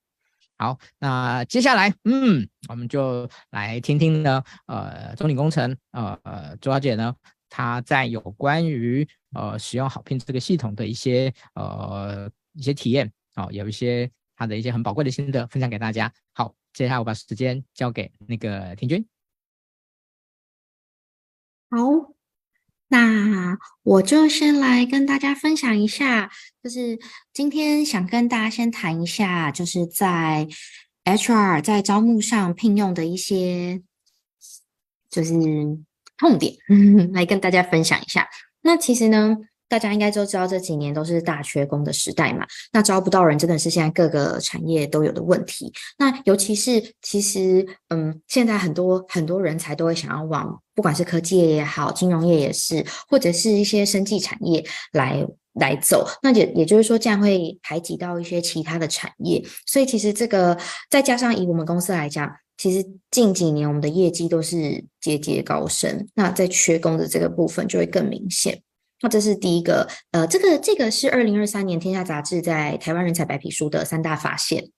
好，那接下来，嗯，我们就来听听呢，呃，中鼎工程，呃呃，周小姐呢，她在有关于呃使用好聘这个系统的一些呃一些体验，好、呃，有一些。她的一些很宝贵的心得分享给大家。好，接下来我把时间交给那个婷君。好，那我就先来跟大家分享一下，就是今天想跟大家先谈一下，就是在 HR 在招募上聘用的一些就是痛点，[LAUGHS] 来跟大家分享一下。那其实呢，大家应该都知道，这几年都是大缺工的时代嘛。那招不到人，真的是现在各个产业都有的问题。那尤其是，其实，嗯，现在很多很多人才都会想要往，不管是科技也好，金融业也是，或者是一些生技产业来来走。那也也就是说，这样会排挤到一些其他的产业。所以，其实这个再加上以我们公司来讲，其实近几年我们的业绩都是节节高升。那在缺工的这个部分就会更明显。那这是第一个，呃，这个这个是二零二三年《天下杂志》在台湾人才白皮书的三大发现。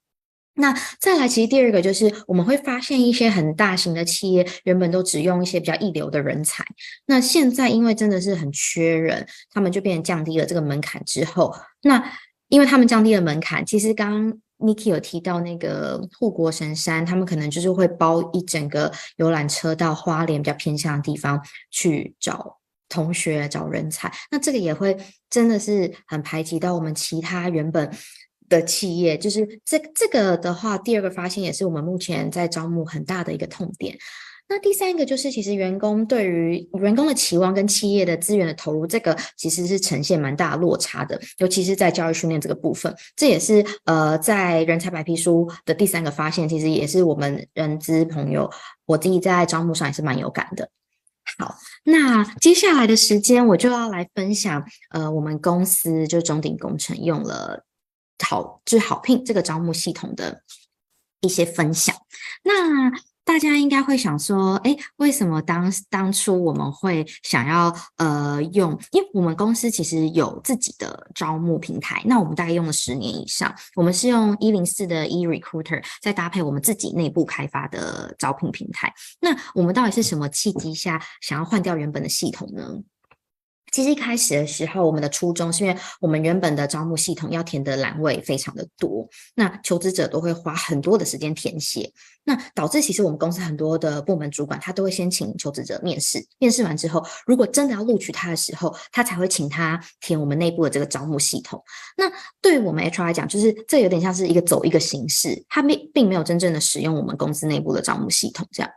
那再来，其实第二个就是我们会发现一些很大型的企业原本都只用一些比较一流的人才，那现在因为真的是很缺人，他们就变成降低了这个门槛之后，那因为他们降低了门槛，其实刚刚 Niki 有提到那个护国神山，他们可能就是会包一整个游览车到花莲比较偏向的地方去找。同学找人才，那这个也会真的是很排挤到我们其他原本的企业。就是这这个的话，第二个发现也是我们目前在招募很大的一个痛点。那第三个就是，其实员工对于员工的期望跟企业的资源的投入，这个其实是呈现蛮大落差的，尤其是在教育训练这个部分。这也是呃，在人才白皮书的第三个发现，其实也是我们人资朋友我自己在招募上也是蛮有感的。好，那接下来的时间我就要来分享，呃，我们公司就中鼎工程用了好，就好聘这个招募系统的一些分享。那大家应该会想说，哎，为什么当当初我们会想要呃用？因为我们公司其实有自己的招募平台，那我们大概用了十年以上，我们是用一零四的 eRecruiter，再搭配我们自己内部开发的招聘平台。那我们到底是什么契机下想要换掉原本的系统呢？其实一开始的时候，我们的初衷是因为我们原本的招募系统要填的栏位非常的多，那求职者都会花很多的时间填写，那导致其实我们公司很多的部门主管他都会先请求职者面试，面试完之后，如果真的要录取他的时候，他才会请他填我们内部的这个招募系统。那对于我们 HR 来讲，就是这有点像是一个走一个形式，他并并没有真正的使用我们公司内部的招募系统这样。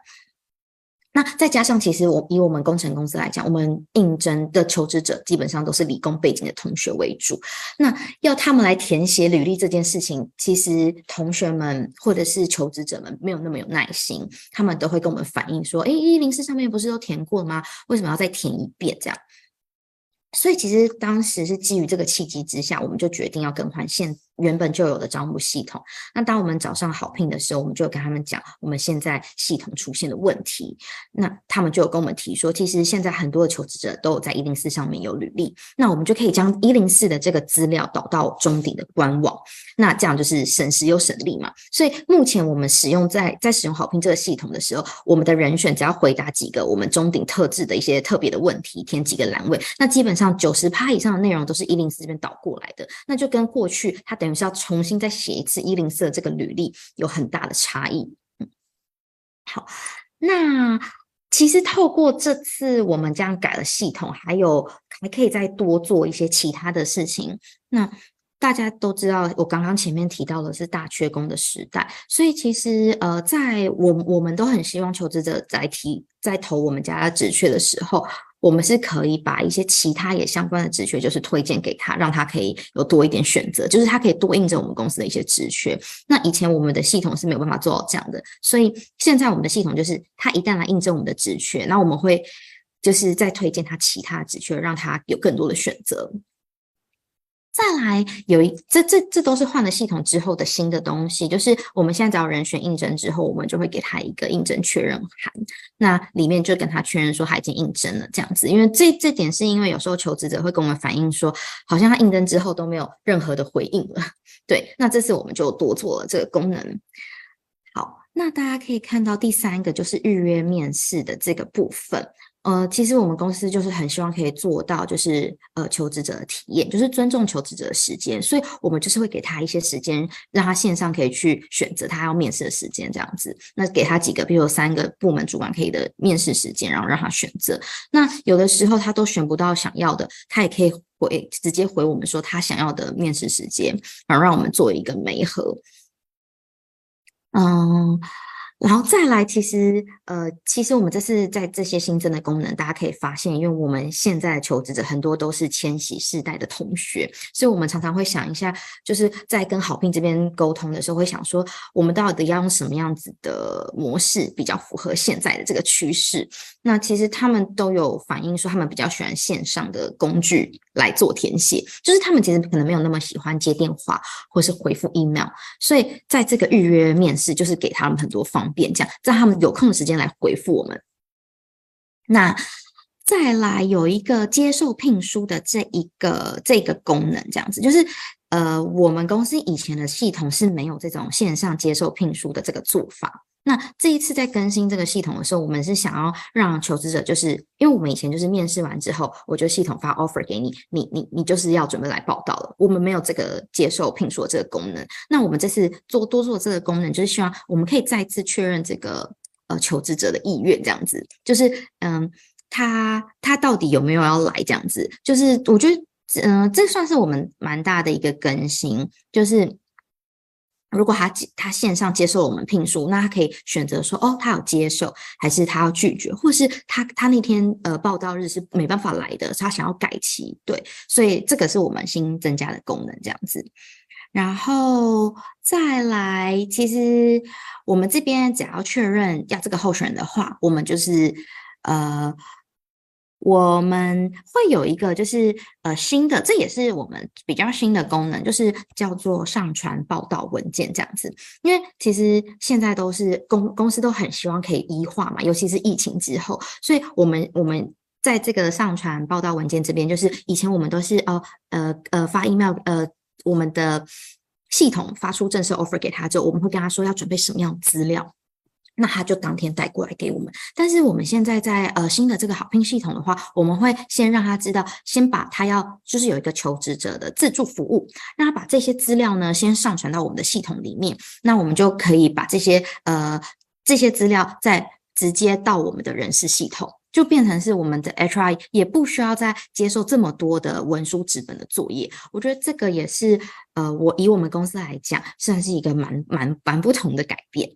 那再加上，其实我以我们工程公司来讲，我们应征的求职者基本上都是理工背景的同学为主。那要他们来填写履历这件事情，其实同学们或者是求职者们没有那么有耐心，他们都会跟我们反映说：“诶，104上面不是都填过了吗？为什么要再填一遍？”这样。所以其实当时是基于这个契机之下，我们就决定要更换现原本就有的招募系统。那当我们找上好聘的时候，我们就跟他们讲我们现在系统出现的问题。那他们就有跟我们提说，其实现在很多的求职者都有在一零四上面有履历，那我们就可以将一零四的这个资料导到中鼎的官网。那这样就是省时又省力嘛。所以目前我们使用在在使用好聘这个系统的时候，我们的人选只要回答几个我们中鼎特制的一些特别的问题，填几个栏位，那基本上九十趴以上的内容都是一零四这边导过来的。那就跟过去他等于是要重新再写一次一零四这个履历有很大的差异。好，那其实透过这次我们这样改了系统，还有还可以再多做一些其他的事情。那大家都知道，我刚刚前面提到的是大缺工的时代，所以其实呃，在我我们都很希望求职者在提在投我们家的职缺的时候，我们是可以把一些其他也相关的职缺，就是推荐给他，让他可以有多一点选择，就是他可以多印证我们公司的一些职缺。那以前我们的系统是没有办法做到这样的，所以现在我们的系统就是，他一旦来印证我们的职缺，那我们会就是再推荐他其他职缺，让他有更多的选择。再来有一这这这都是换了系统之后的新的东西，就是我们现在只要人选应征之后，我们就会给他一个应征确认函，那里面就跟他确认说他已经应征了这样子。因为这这点是因为有时候求职者会跟我们反映说，好像他应征之后都没有任何的回应了。[LAUGHS] 对，那这次我们就多做了这个功能。好，那大家可以看到第三个就是预约面试的这个部分。呃，其实我们公司就是很希望可以做到，就是呃求职者的体验，就是尊重求职者的时间，所以我们就是会给他一些时间，让他线上可以去选择他要面试的时间，这样子。那给他几个，比如三个部门主管可以的面试时间，然后让他选择。那有的时候他都选不到想要的，他也可以回直接回我们说他想要的面试时间，然后让我们做一个媒合。嗯。然后再来，其实，呃，其实我们这次在这些新增的功能，大家可以发现，因为我们现在的求职者很多都是千禧世代的同学，所以我们常常会想一下，就是在跟好聘这边沟通的时候，会想说，我们到底要用什么样子的模式比较符合现在的这个趋势？那其实他们都有反映说，他们比较喜欢线上的工具来做填写，就是他们其实可能没有那么喜欢接电话或是回复 email，所以在这个预约面试，就是给他们很多方方便，这样让他们有空的时间来回复我们。那再来有一个接受聘书的这一个这个功能，这样子就是。呃，我们公司以前的系统是没有这种线上接受聘书的这个做法。那这一次在更新这个系统的时候，我们是想要让求职者，就是因为我们以前就是面试完之后，我就系统发 offer 给你，你你你就是要准备来报到了。我们没有这个接受聘书的这个功能。那我们这次做多做这个功能，就是希望我们可以再次确认这个呃求职者的意愿，这样子，就是嗯，他他到底有没有要来这样子？就是我觉得。嗯、这算是我们蛮大的一个更新，就是如果他他线上接受我们聘书，那他可以选择说，哦，他有接受，还是他要拒绝，或是他他那天呃报到日是没办法来的，他想要改期，对，所以这个是我们新增加的功能，这样子。然后再来，其实我们这边只要确认要这个候选人的话，我们就是呃。我们会有一个就是呃新的，这也是我们比较新的功能，就是叫做上传报道文件这样子。因为其实现在都是公公司都很希望可以 e 化嘛，尤其是疫情之后，所以我们我们在这个上传报道文件这边，就是以前我们都是哦呃呃发 email 呃我们的系统发出正式 offer 给他之后，我们会跟他说要准备什么样资料。那他就当天带过来给我们，但是我们现在在呃新的这个好聘系统的话，我们会先让他知道，先把他要就是有一个求职者的自助服务，让他把这些资料呢先上传到我们的系统里面，那我们就可以把这些呃这些资料再直接到我们的人事系统，就变成是我们的 HR 也不需要再接受这么多的文书纸本的作业。我觉得这个也是呃我以我们公司来讲，算是一个蛮蛮蛮不同的改变。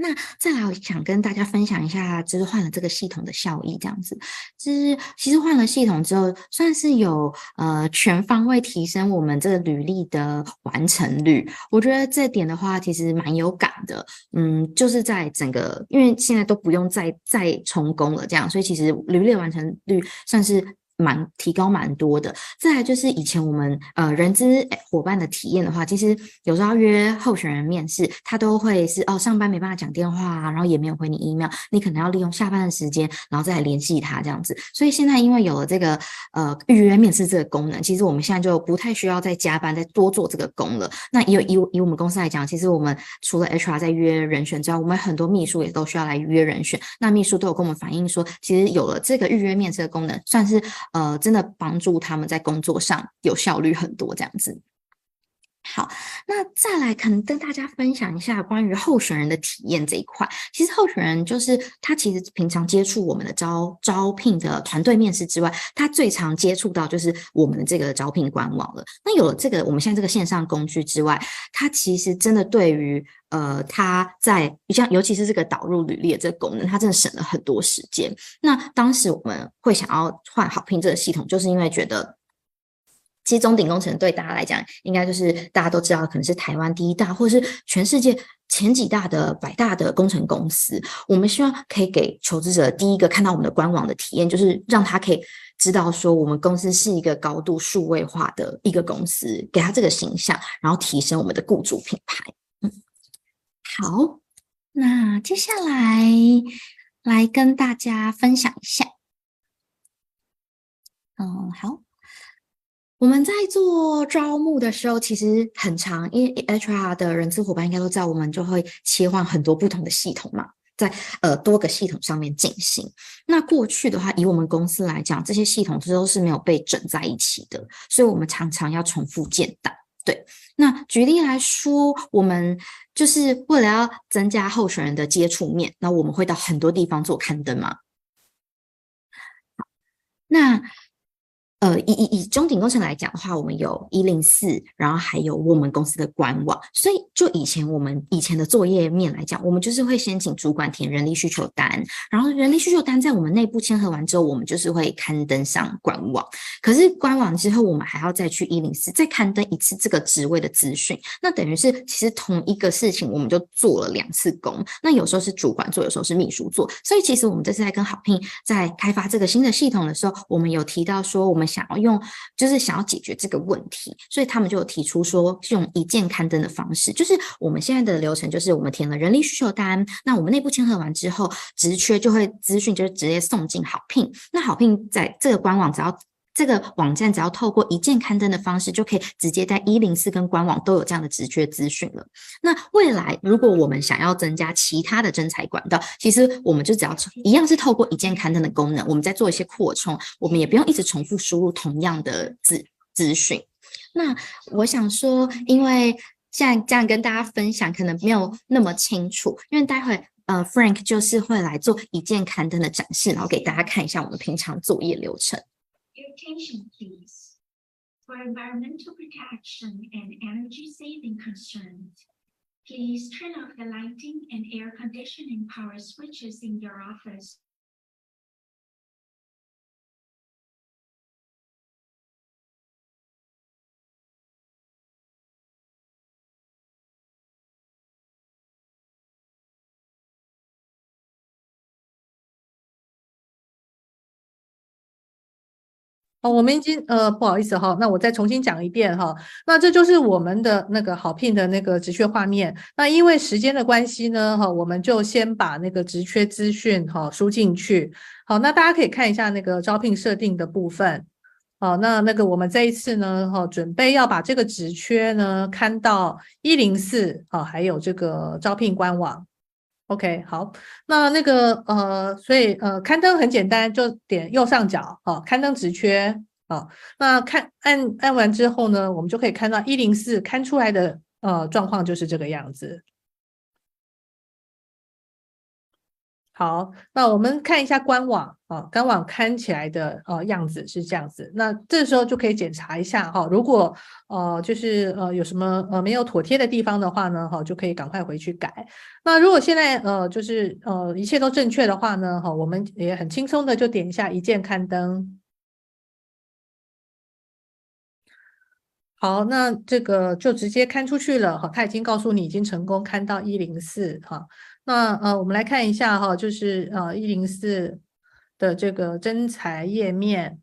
那再来，我想跟大家分享一下，就是换了这个系统的效益，这样子，就是其实换了系统之后，算是有呃全方位提升我们这个履历的完成率。我觉得这点的话，其实蛮有感的。嗯，就是在整个，因为现在都不用再再充公了，这样，所以其实履历完成率算是。蛮提高蛮多的，再来就是以前我们呃人资伙伴的体验的话，其实有时候约候选人面试，他都会是哦上班没办法讲电话啊，然后也没有回你 email，你可能要利用下班的时间，然后再来联系他这样子。所以现在因为有了这个呃预约面试这个功能，其实我们现在就不太需要再加班再多做这个工了。那以以以我们公司来讲，其实我们除了 HR 在约人选之外，我们很多秘书也都需要来约人选。那秘书都有跟我们反映说，其实有了这个预约面试的功能，算是。呃，真的帮助他们在工作上有效率很多，这样子。好，那再来可能跟大家分享一下关于候选人的体验这一块。其实候选人就是他其实平常接触我们的招招聘的团队面试之外，他最常接触到就是我们的这个招聘官网了。那有了这个我们现在这个线上工具之外，他其实真的对于呃他在像尤其是这个导入履历的这个功能，他真的省了很多时间。那当时我们会想要换好聘这个系统，就是因为觉得。其实中鼎工程对大家来讲，应该就是大家都知道，可能是台湾第一大，或者是全世界前几大的百大的工程公司。我们希望可以给求职者第一个看到我们的官网的体验，就是让他可以知道说我们公司是一个高度数位化的一个公司，给他这个形象，然后提升我们的雇主品牌。嗯，好，那接下来来跟大家分享一下。嗯，好。我们在做招募的时候，其实很长，因为 HR 的人资伙伴应该都知道，我们就会切换很多不同的系统嘛，在呃多个系统上面进行。那过去的话，以我们公司来讲，这些系统都是没有被整在一起的，所以我们常常要重复建档。对，那举例来说，我们就是为了要增加候选人的接触面，那我们会到很多地方做刊登嘛。那。呃，以以以中鼎工程来讲的话，我们有一零四，然后还有我们公司的官网。所以就以前我们以前的作业面来讲，我们就是会先请主管填人力需求单，然后人力需求单在我们内部签核完之后，我们就是会刊登上官网。可是官网之后，我们还要再去一零四再刊登一次这个职位的资讯。那等于是其实同一个事情，我们就做了两次工。那有时候是主管做，有时候是秘书做。所以其实我们这次在跟好聘在开发这个新的系统的时候，我们有提到说我们。想要用，就是想要解决这个问题，所以他们就提出说，用一键刊登的方式。就是我们现在的流程，就是我们填了人力需求单，那我们内部签核完之后，职缺就会资讯就是直接送进好聘。那好聘在这个官网，只要这个网站只要透过一键刊登的方式，就可以直接在一零四跟官网都有这样的职缺资讯了。那未来如果我们想要增加其他的征才管道，其实我们就只要一样是透过一键刊登的功能，我们再做一些扩充，我们也不用一直重复输入同样的资资讯。那我想说，因为现在这样跟大家分享，可能没有那么清楚，因为待会呃 Frank 就是会来做一键刊登的展示，然后给大家看一下我们平常作业流程。Attention, please. For environmental protection and energy saving concerns, please turn off the lighting and air conditioning power switches in your office. 哦，我们已经呃不好意思哈，那我再重新讲一遍哈。那这就是我们的那个好聘的那个职缺画面。那因为时间的关系呢，哈，我们就先把那个职缺资讯哈输进去。好，那大家可以看一下那个招聘设定的部分。好，那那个我们这一次呢，哈，准备要把这个职缺呢刊到一零四，好，还有这个招聘官网。OK，好，那那个呃，所以呃，刊登很简单，就点右上角，好，刊登直缺，好，那看按按完之后呢，我们就可以看到一零四刊出来的呃状况就是这个样子。好，那我们看一下官网啊，官网看起来的呃样子是这样子。那这时候就可以检查一下哈，如果呃就是呃有什么呃没有妥帖的地方的话呢，哈就可以赶快回去改。那如果现在呃就是呃一切都正确的话呢，哈我们也很轻松的就点一下一键刊登。好，那这个就直接刊出去了哈，他已经告诉你已经成功刊到一零四哈。那呃，我们来看一下哈，就是呃一零四的这个真才页面。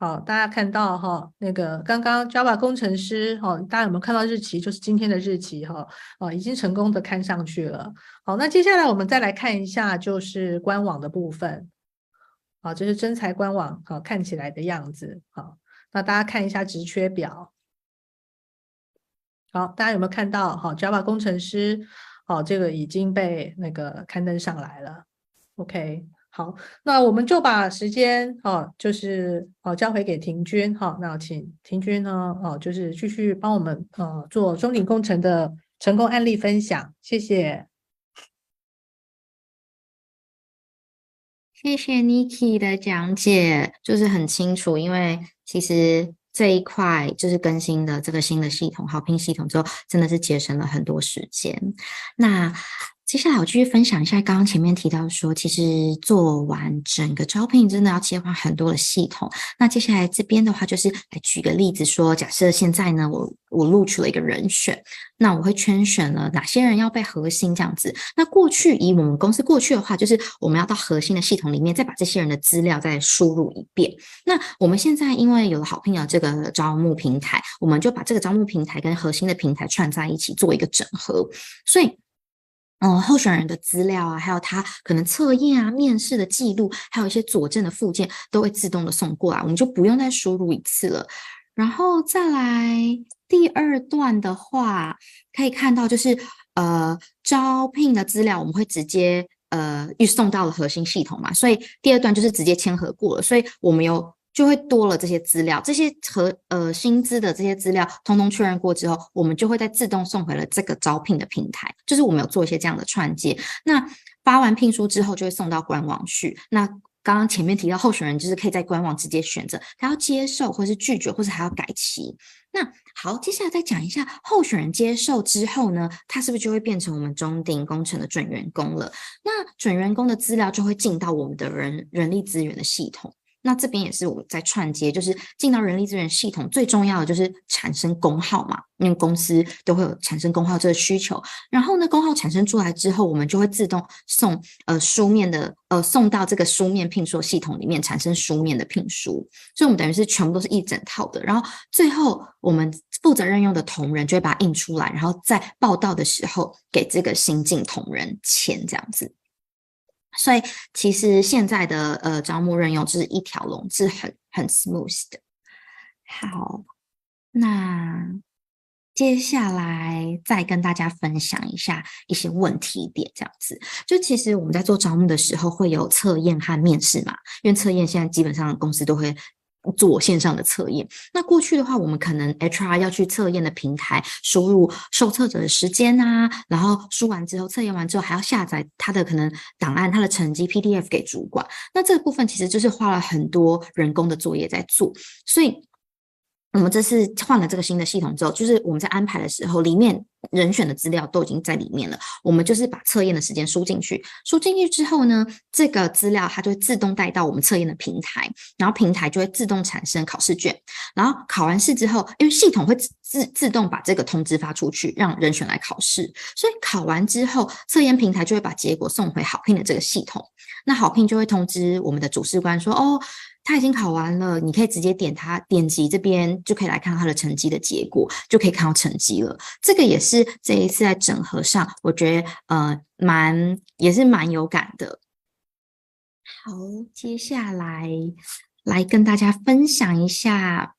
好，大家看到哈，那个刚刚 Java 工程师哈，大家有没有看到日期？就是今天的日期哈，啊，已经成功的看上去了。好，那接下来我们再来看一下，就是官网的部分。好，这是真才官网好看起来的样子。好，那大家看一下职缺表。好，大家有没有看到？好，Java 工程师，好，这个已经被那个刊登上来了。OK，好，那我们就把时间，哦，就是哦交回给婷君，好，那请婷君呢，哦，就是继续帮我们，呃，做中鼎工程的成功案例分享，谢谢。谢谢 Niki 的讲解，就是很清楚，因为其实。这一块就是更新的这个新的系统，好评系统之后，真的是节省了很多时间。那接下来我继续分享一下，刚刚前面提到说，其实做完整个招聘，真的要切换很多的系统。那接下来这边的话，就是来举个例子说，假设现在呢，我我录取了一个人选，那我会圈选了哪些人要被核心这样子。那过去以我们公司过去的话，就是我们要到核心的系统里面，再把这些人的资料再输入一遍。那我们现在因为有了好聘的这个招募平台，我们就把这个招募平台跟核心的平台串在一起，做一个整合，所以。嗯、候选人的资料啊，还有他可能测验啊、面试的记录，还有一些佐证的附件，都会自动的送过来，我们就不用再输入一次了。然后再来第二段的话，可以看到就是呃招聘的资料，我们会直接呃预送到了核心系统嘛，所以第二段就是直接签核过了，所以我们有。就会多了这些资料，这些和呃薪资的这些资料，通通确认过之后，我们就会再自动送回了这个招聘的平台。就是我们有做一些这样的串接。那发完聘书之后，就会送到官网去。那刚刚前面提到候选人，就是可以在官网直接选择他要接受，或是拒绝，或是还要改期。那好，接下来再讲一下候选人接受之后呢，他是不是就会变成我们中鼎工程的准员工了？那准员工的资料就会进到我们的人人力资源的系统。那这边也是我在串接，就是进到人力资源系统最重要的就是产生工号嘛，因为公司都会有产生工号这个需求。然后呢，工号产生出来之后，我们就会自动送呃书面的呃送到这个书面聘书系统里面产生书面的聘书，所以我们等于是全部都是一整套的。然后最后我们负责任用的同仁就会把它印出来，然后在报到的时候给这个新进同仁签这样子。所以其实现在的呃招募任用就是一条龙，是很很 smooth 的。好，那接下来再跟大家分享一下一些问题点，这样子。就其实我们在做招募的时候会有测验和面试嘛，因为测验现在基本上公司都会。做线上的测验，那过去的话，我们可能 HR 要去测验的平台输入受测者的时间啊，然后输完之后，测验完之后还要下载他的可能档案、他的成绩 PDF 给主管，那这个部分其实就是花了很多人工的作业在做，所以我们这次换了这个新的系统之后，就是我们在安排的时候，里面人选的资料都已经在里面了。我们就是把测验的时间输进去，输进去之后呢，这个资料它就会自动带到我们测验的平台，然后平台就会自动产生考试卷。然后考完试之后，因为系统会自自动把这个通知发出去，让人选来考试。所以考完之后，测验平台就会把结果送回好聘的这个系统。那好聘就会通知我们的主试官说：“哦。”他已经考完了，你可以直接点他点击这边就可以来看他的成绩的结果，就可以看到成绩了。这个也是这一次在整合上，我觉得呃蛮也是蛮有感的。好，接下来来跟大家分享一下。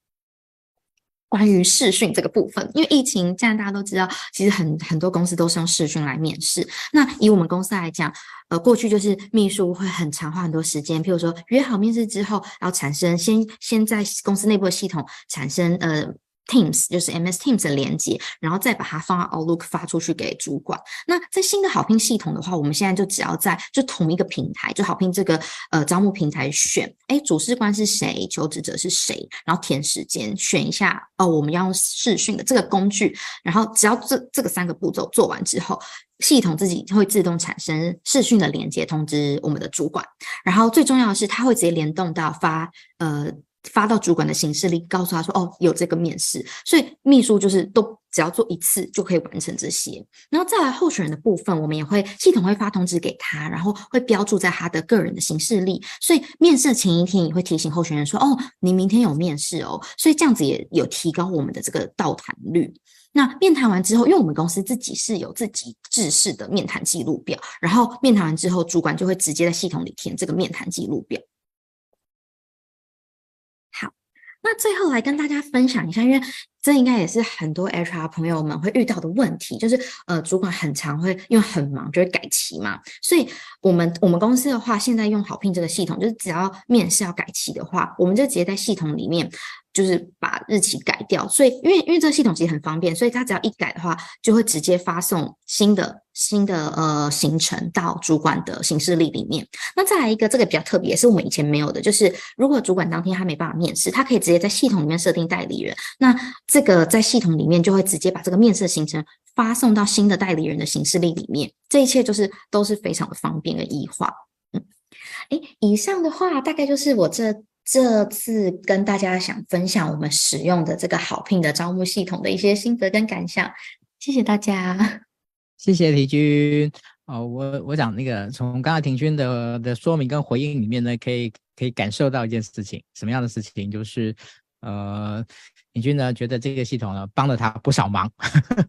关于视讯这个部分，因为疫情，现在大家都知道，其实很很多公司都是用视讯来面试。那以我们公司来讲，呃，过去就是秘书会很长花很多时间，譬如说约好面试之后，然后产生先先在公司内部的系统产生呃。Teams 就是 MS Teams 的连接，然后再把它放到 Outlook 发出去给主管。那在新的好聘系统的话，我们现在就只要在就同一个平台，就好聘这个呃招募平台选，哎，主事官是谁，求职者是谁，然后填时间，选一下哦，我们要用视讯的这个工具，然后只要这这个三个步骤做完之后，系统自己会自动产生视讯的连接通知我们的主管。然后最重要的是，它会直接联动到发呃。发到主管的行事历，告诉他说：“哦，有这个面试。”所以秘书就是都只要做一次就可以完成这些。然后再来候选人的部分，我们也会系统会发通知给他，然后会标注在他的个人的行事历。所以面试前一天也会提醒候选人说：“哦，你明天有面试哦。”所以这样子也有提高我们的这个到谈率。那面谈完之后，因为我们公司自己是有自己制式的面谈记录表，然后面谈完之后，主管就会直接在系统里填这个面谈记录表。那最后来跟大家分享一下，因为这应该也是很多 HR 朋友们会遇到的问题，就是呃，主管很常会因为很忙就会改期嘛，所以我们我们公司的话，现在用好聘这个系统，就是只要面试要改期的话，我们就直接在系统里面。就是把日期改掉，所以因为因为这个系统其实很方便，所以他只要一改的话，就会直接发送新的新的呃行程到主管的行事历里面。那再来一个，这个比较特别，也是我们以前没有的，就是如果主管当天他没办法面试，他可以直接在系统里面设定代理人，那这个在系统里面就会直接把这个面试的行程发送到新的代理人的行事历里面。这一切就是都是非常的方便的异化。嗯，诶，以上的话大概就是我这。这次跟大家想分享我们使用的这个好聘的招募系统的一些心得跟感想，谢谢大家，谢谢提君。哦，我我讲那个从刚才婷君的的说明跟回应里面呢，可以可以感受到一件事情，什么样的事情？就是呃。李军呢，觉得这个系统呢帮了他不少忙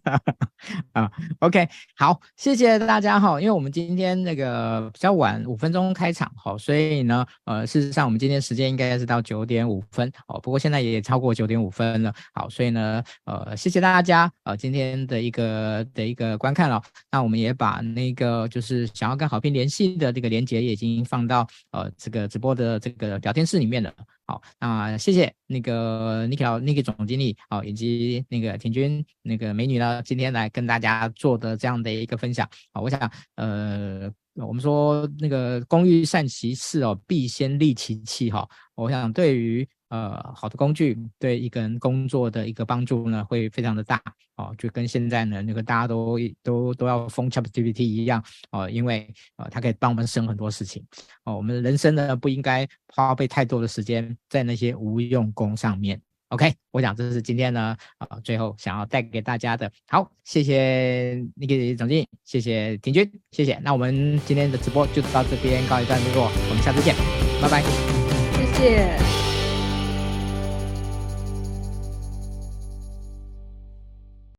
[LAUGHS] 啊。OK，好，谢谢大家哈。因为我们今天那个比较晚，五分钟开场哈，所以呢，呃，事实上我们今天时间应该是到九点五分哦。不过现在也超过九点五分了，好，所以呢，呃，谢谢大家呃今天的一个的一个观看了。那我们也把那个就是想要跟好评联系的这个连结也已经放到呃这个直播的这个聊天室里面了。好，那谢谢那个 Niki Niki 总经理，好，以及那个田军那个美女呢，今天来跟大家做的这样的一个分享。好，我想，呃，我们说那个工欲善其事哦，必先利其器哈。我想对于。呃，好的工具对一个人工作的一个帮助呢，会非常的大哦，就跟现在呢那个大家都都都要封 ChatGPT 一样哦，因为呃它可以帮我们省很多事情哦，我们的人生呢不应该花费太多的时间在那些无用功上面。OK，我想这是今天呢啊、呃、最后想要带给大家的。好，谢谢那个总经理，谢谢婷君，谢谢。那我们今天的直播就到这边告一段落，我们下次见，拜拜，谢谢。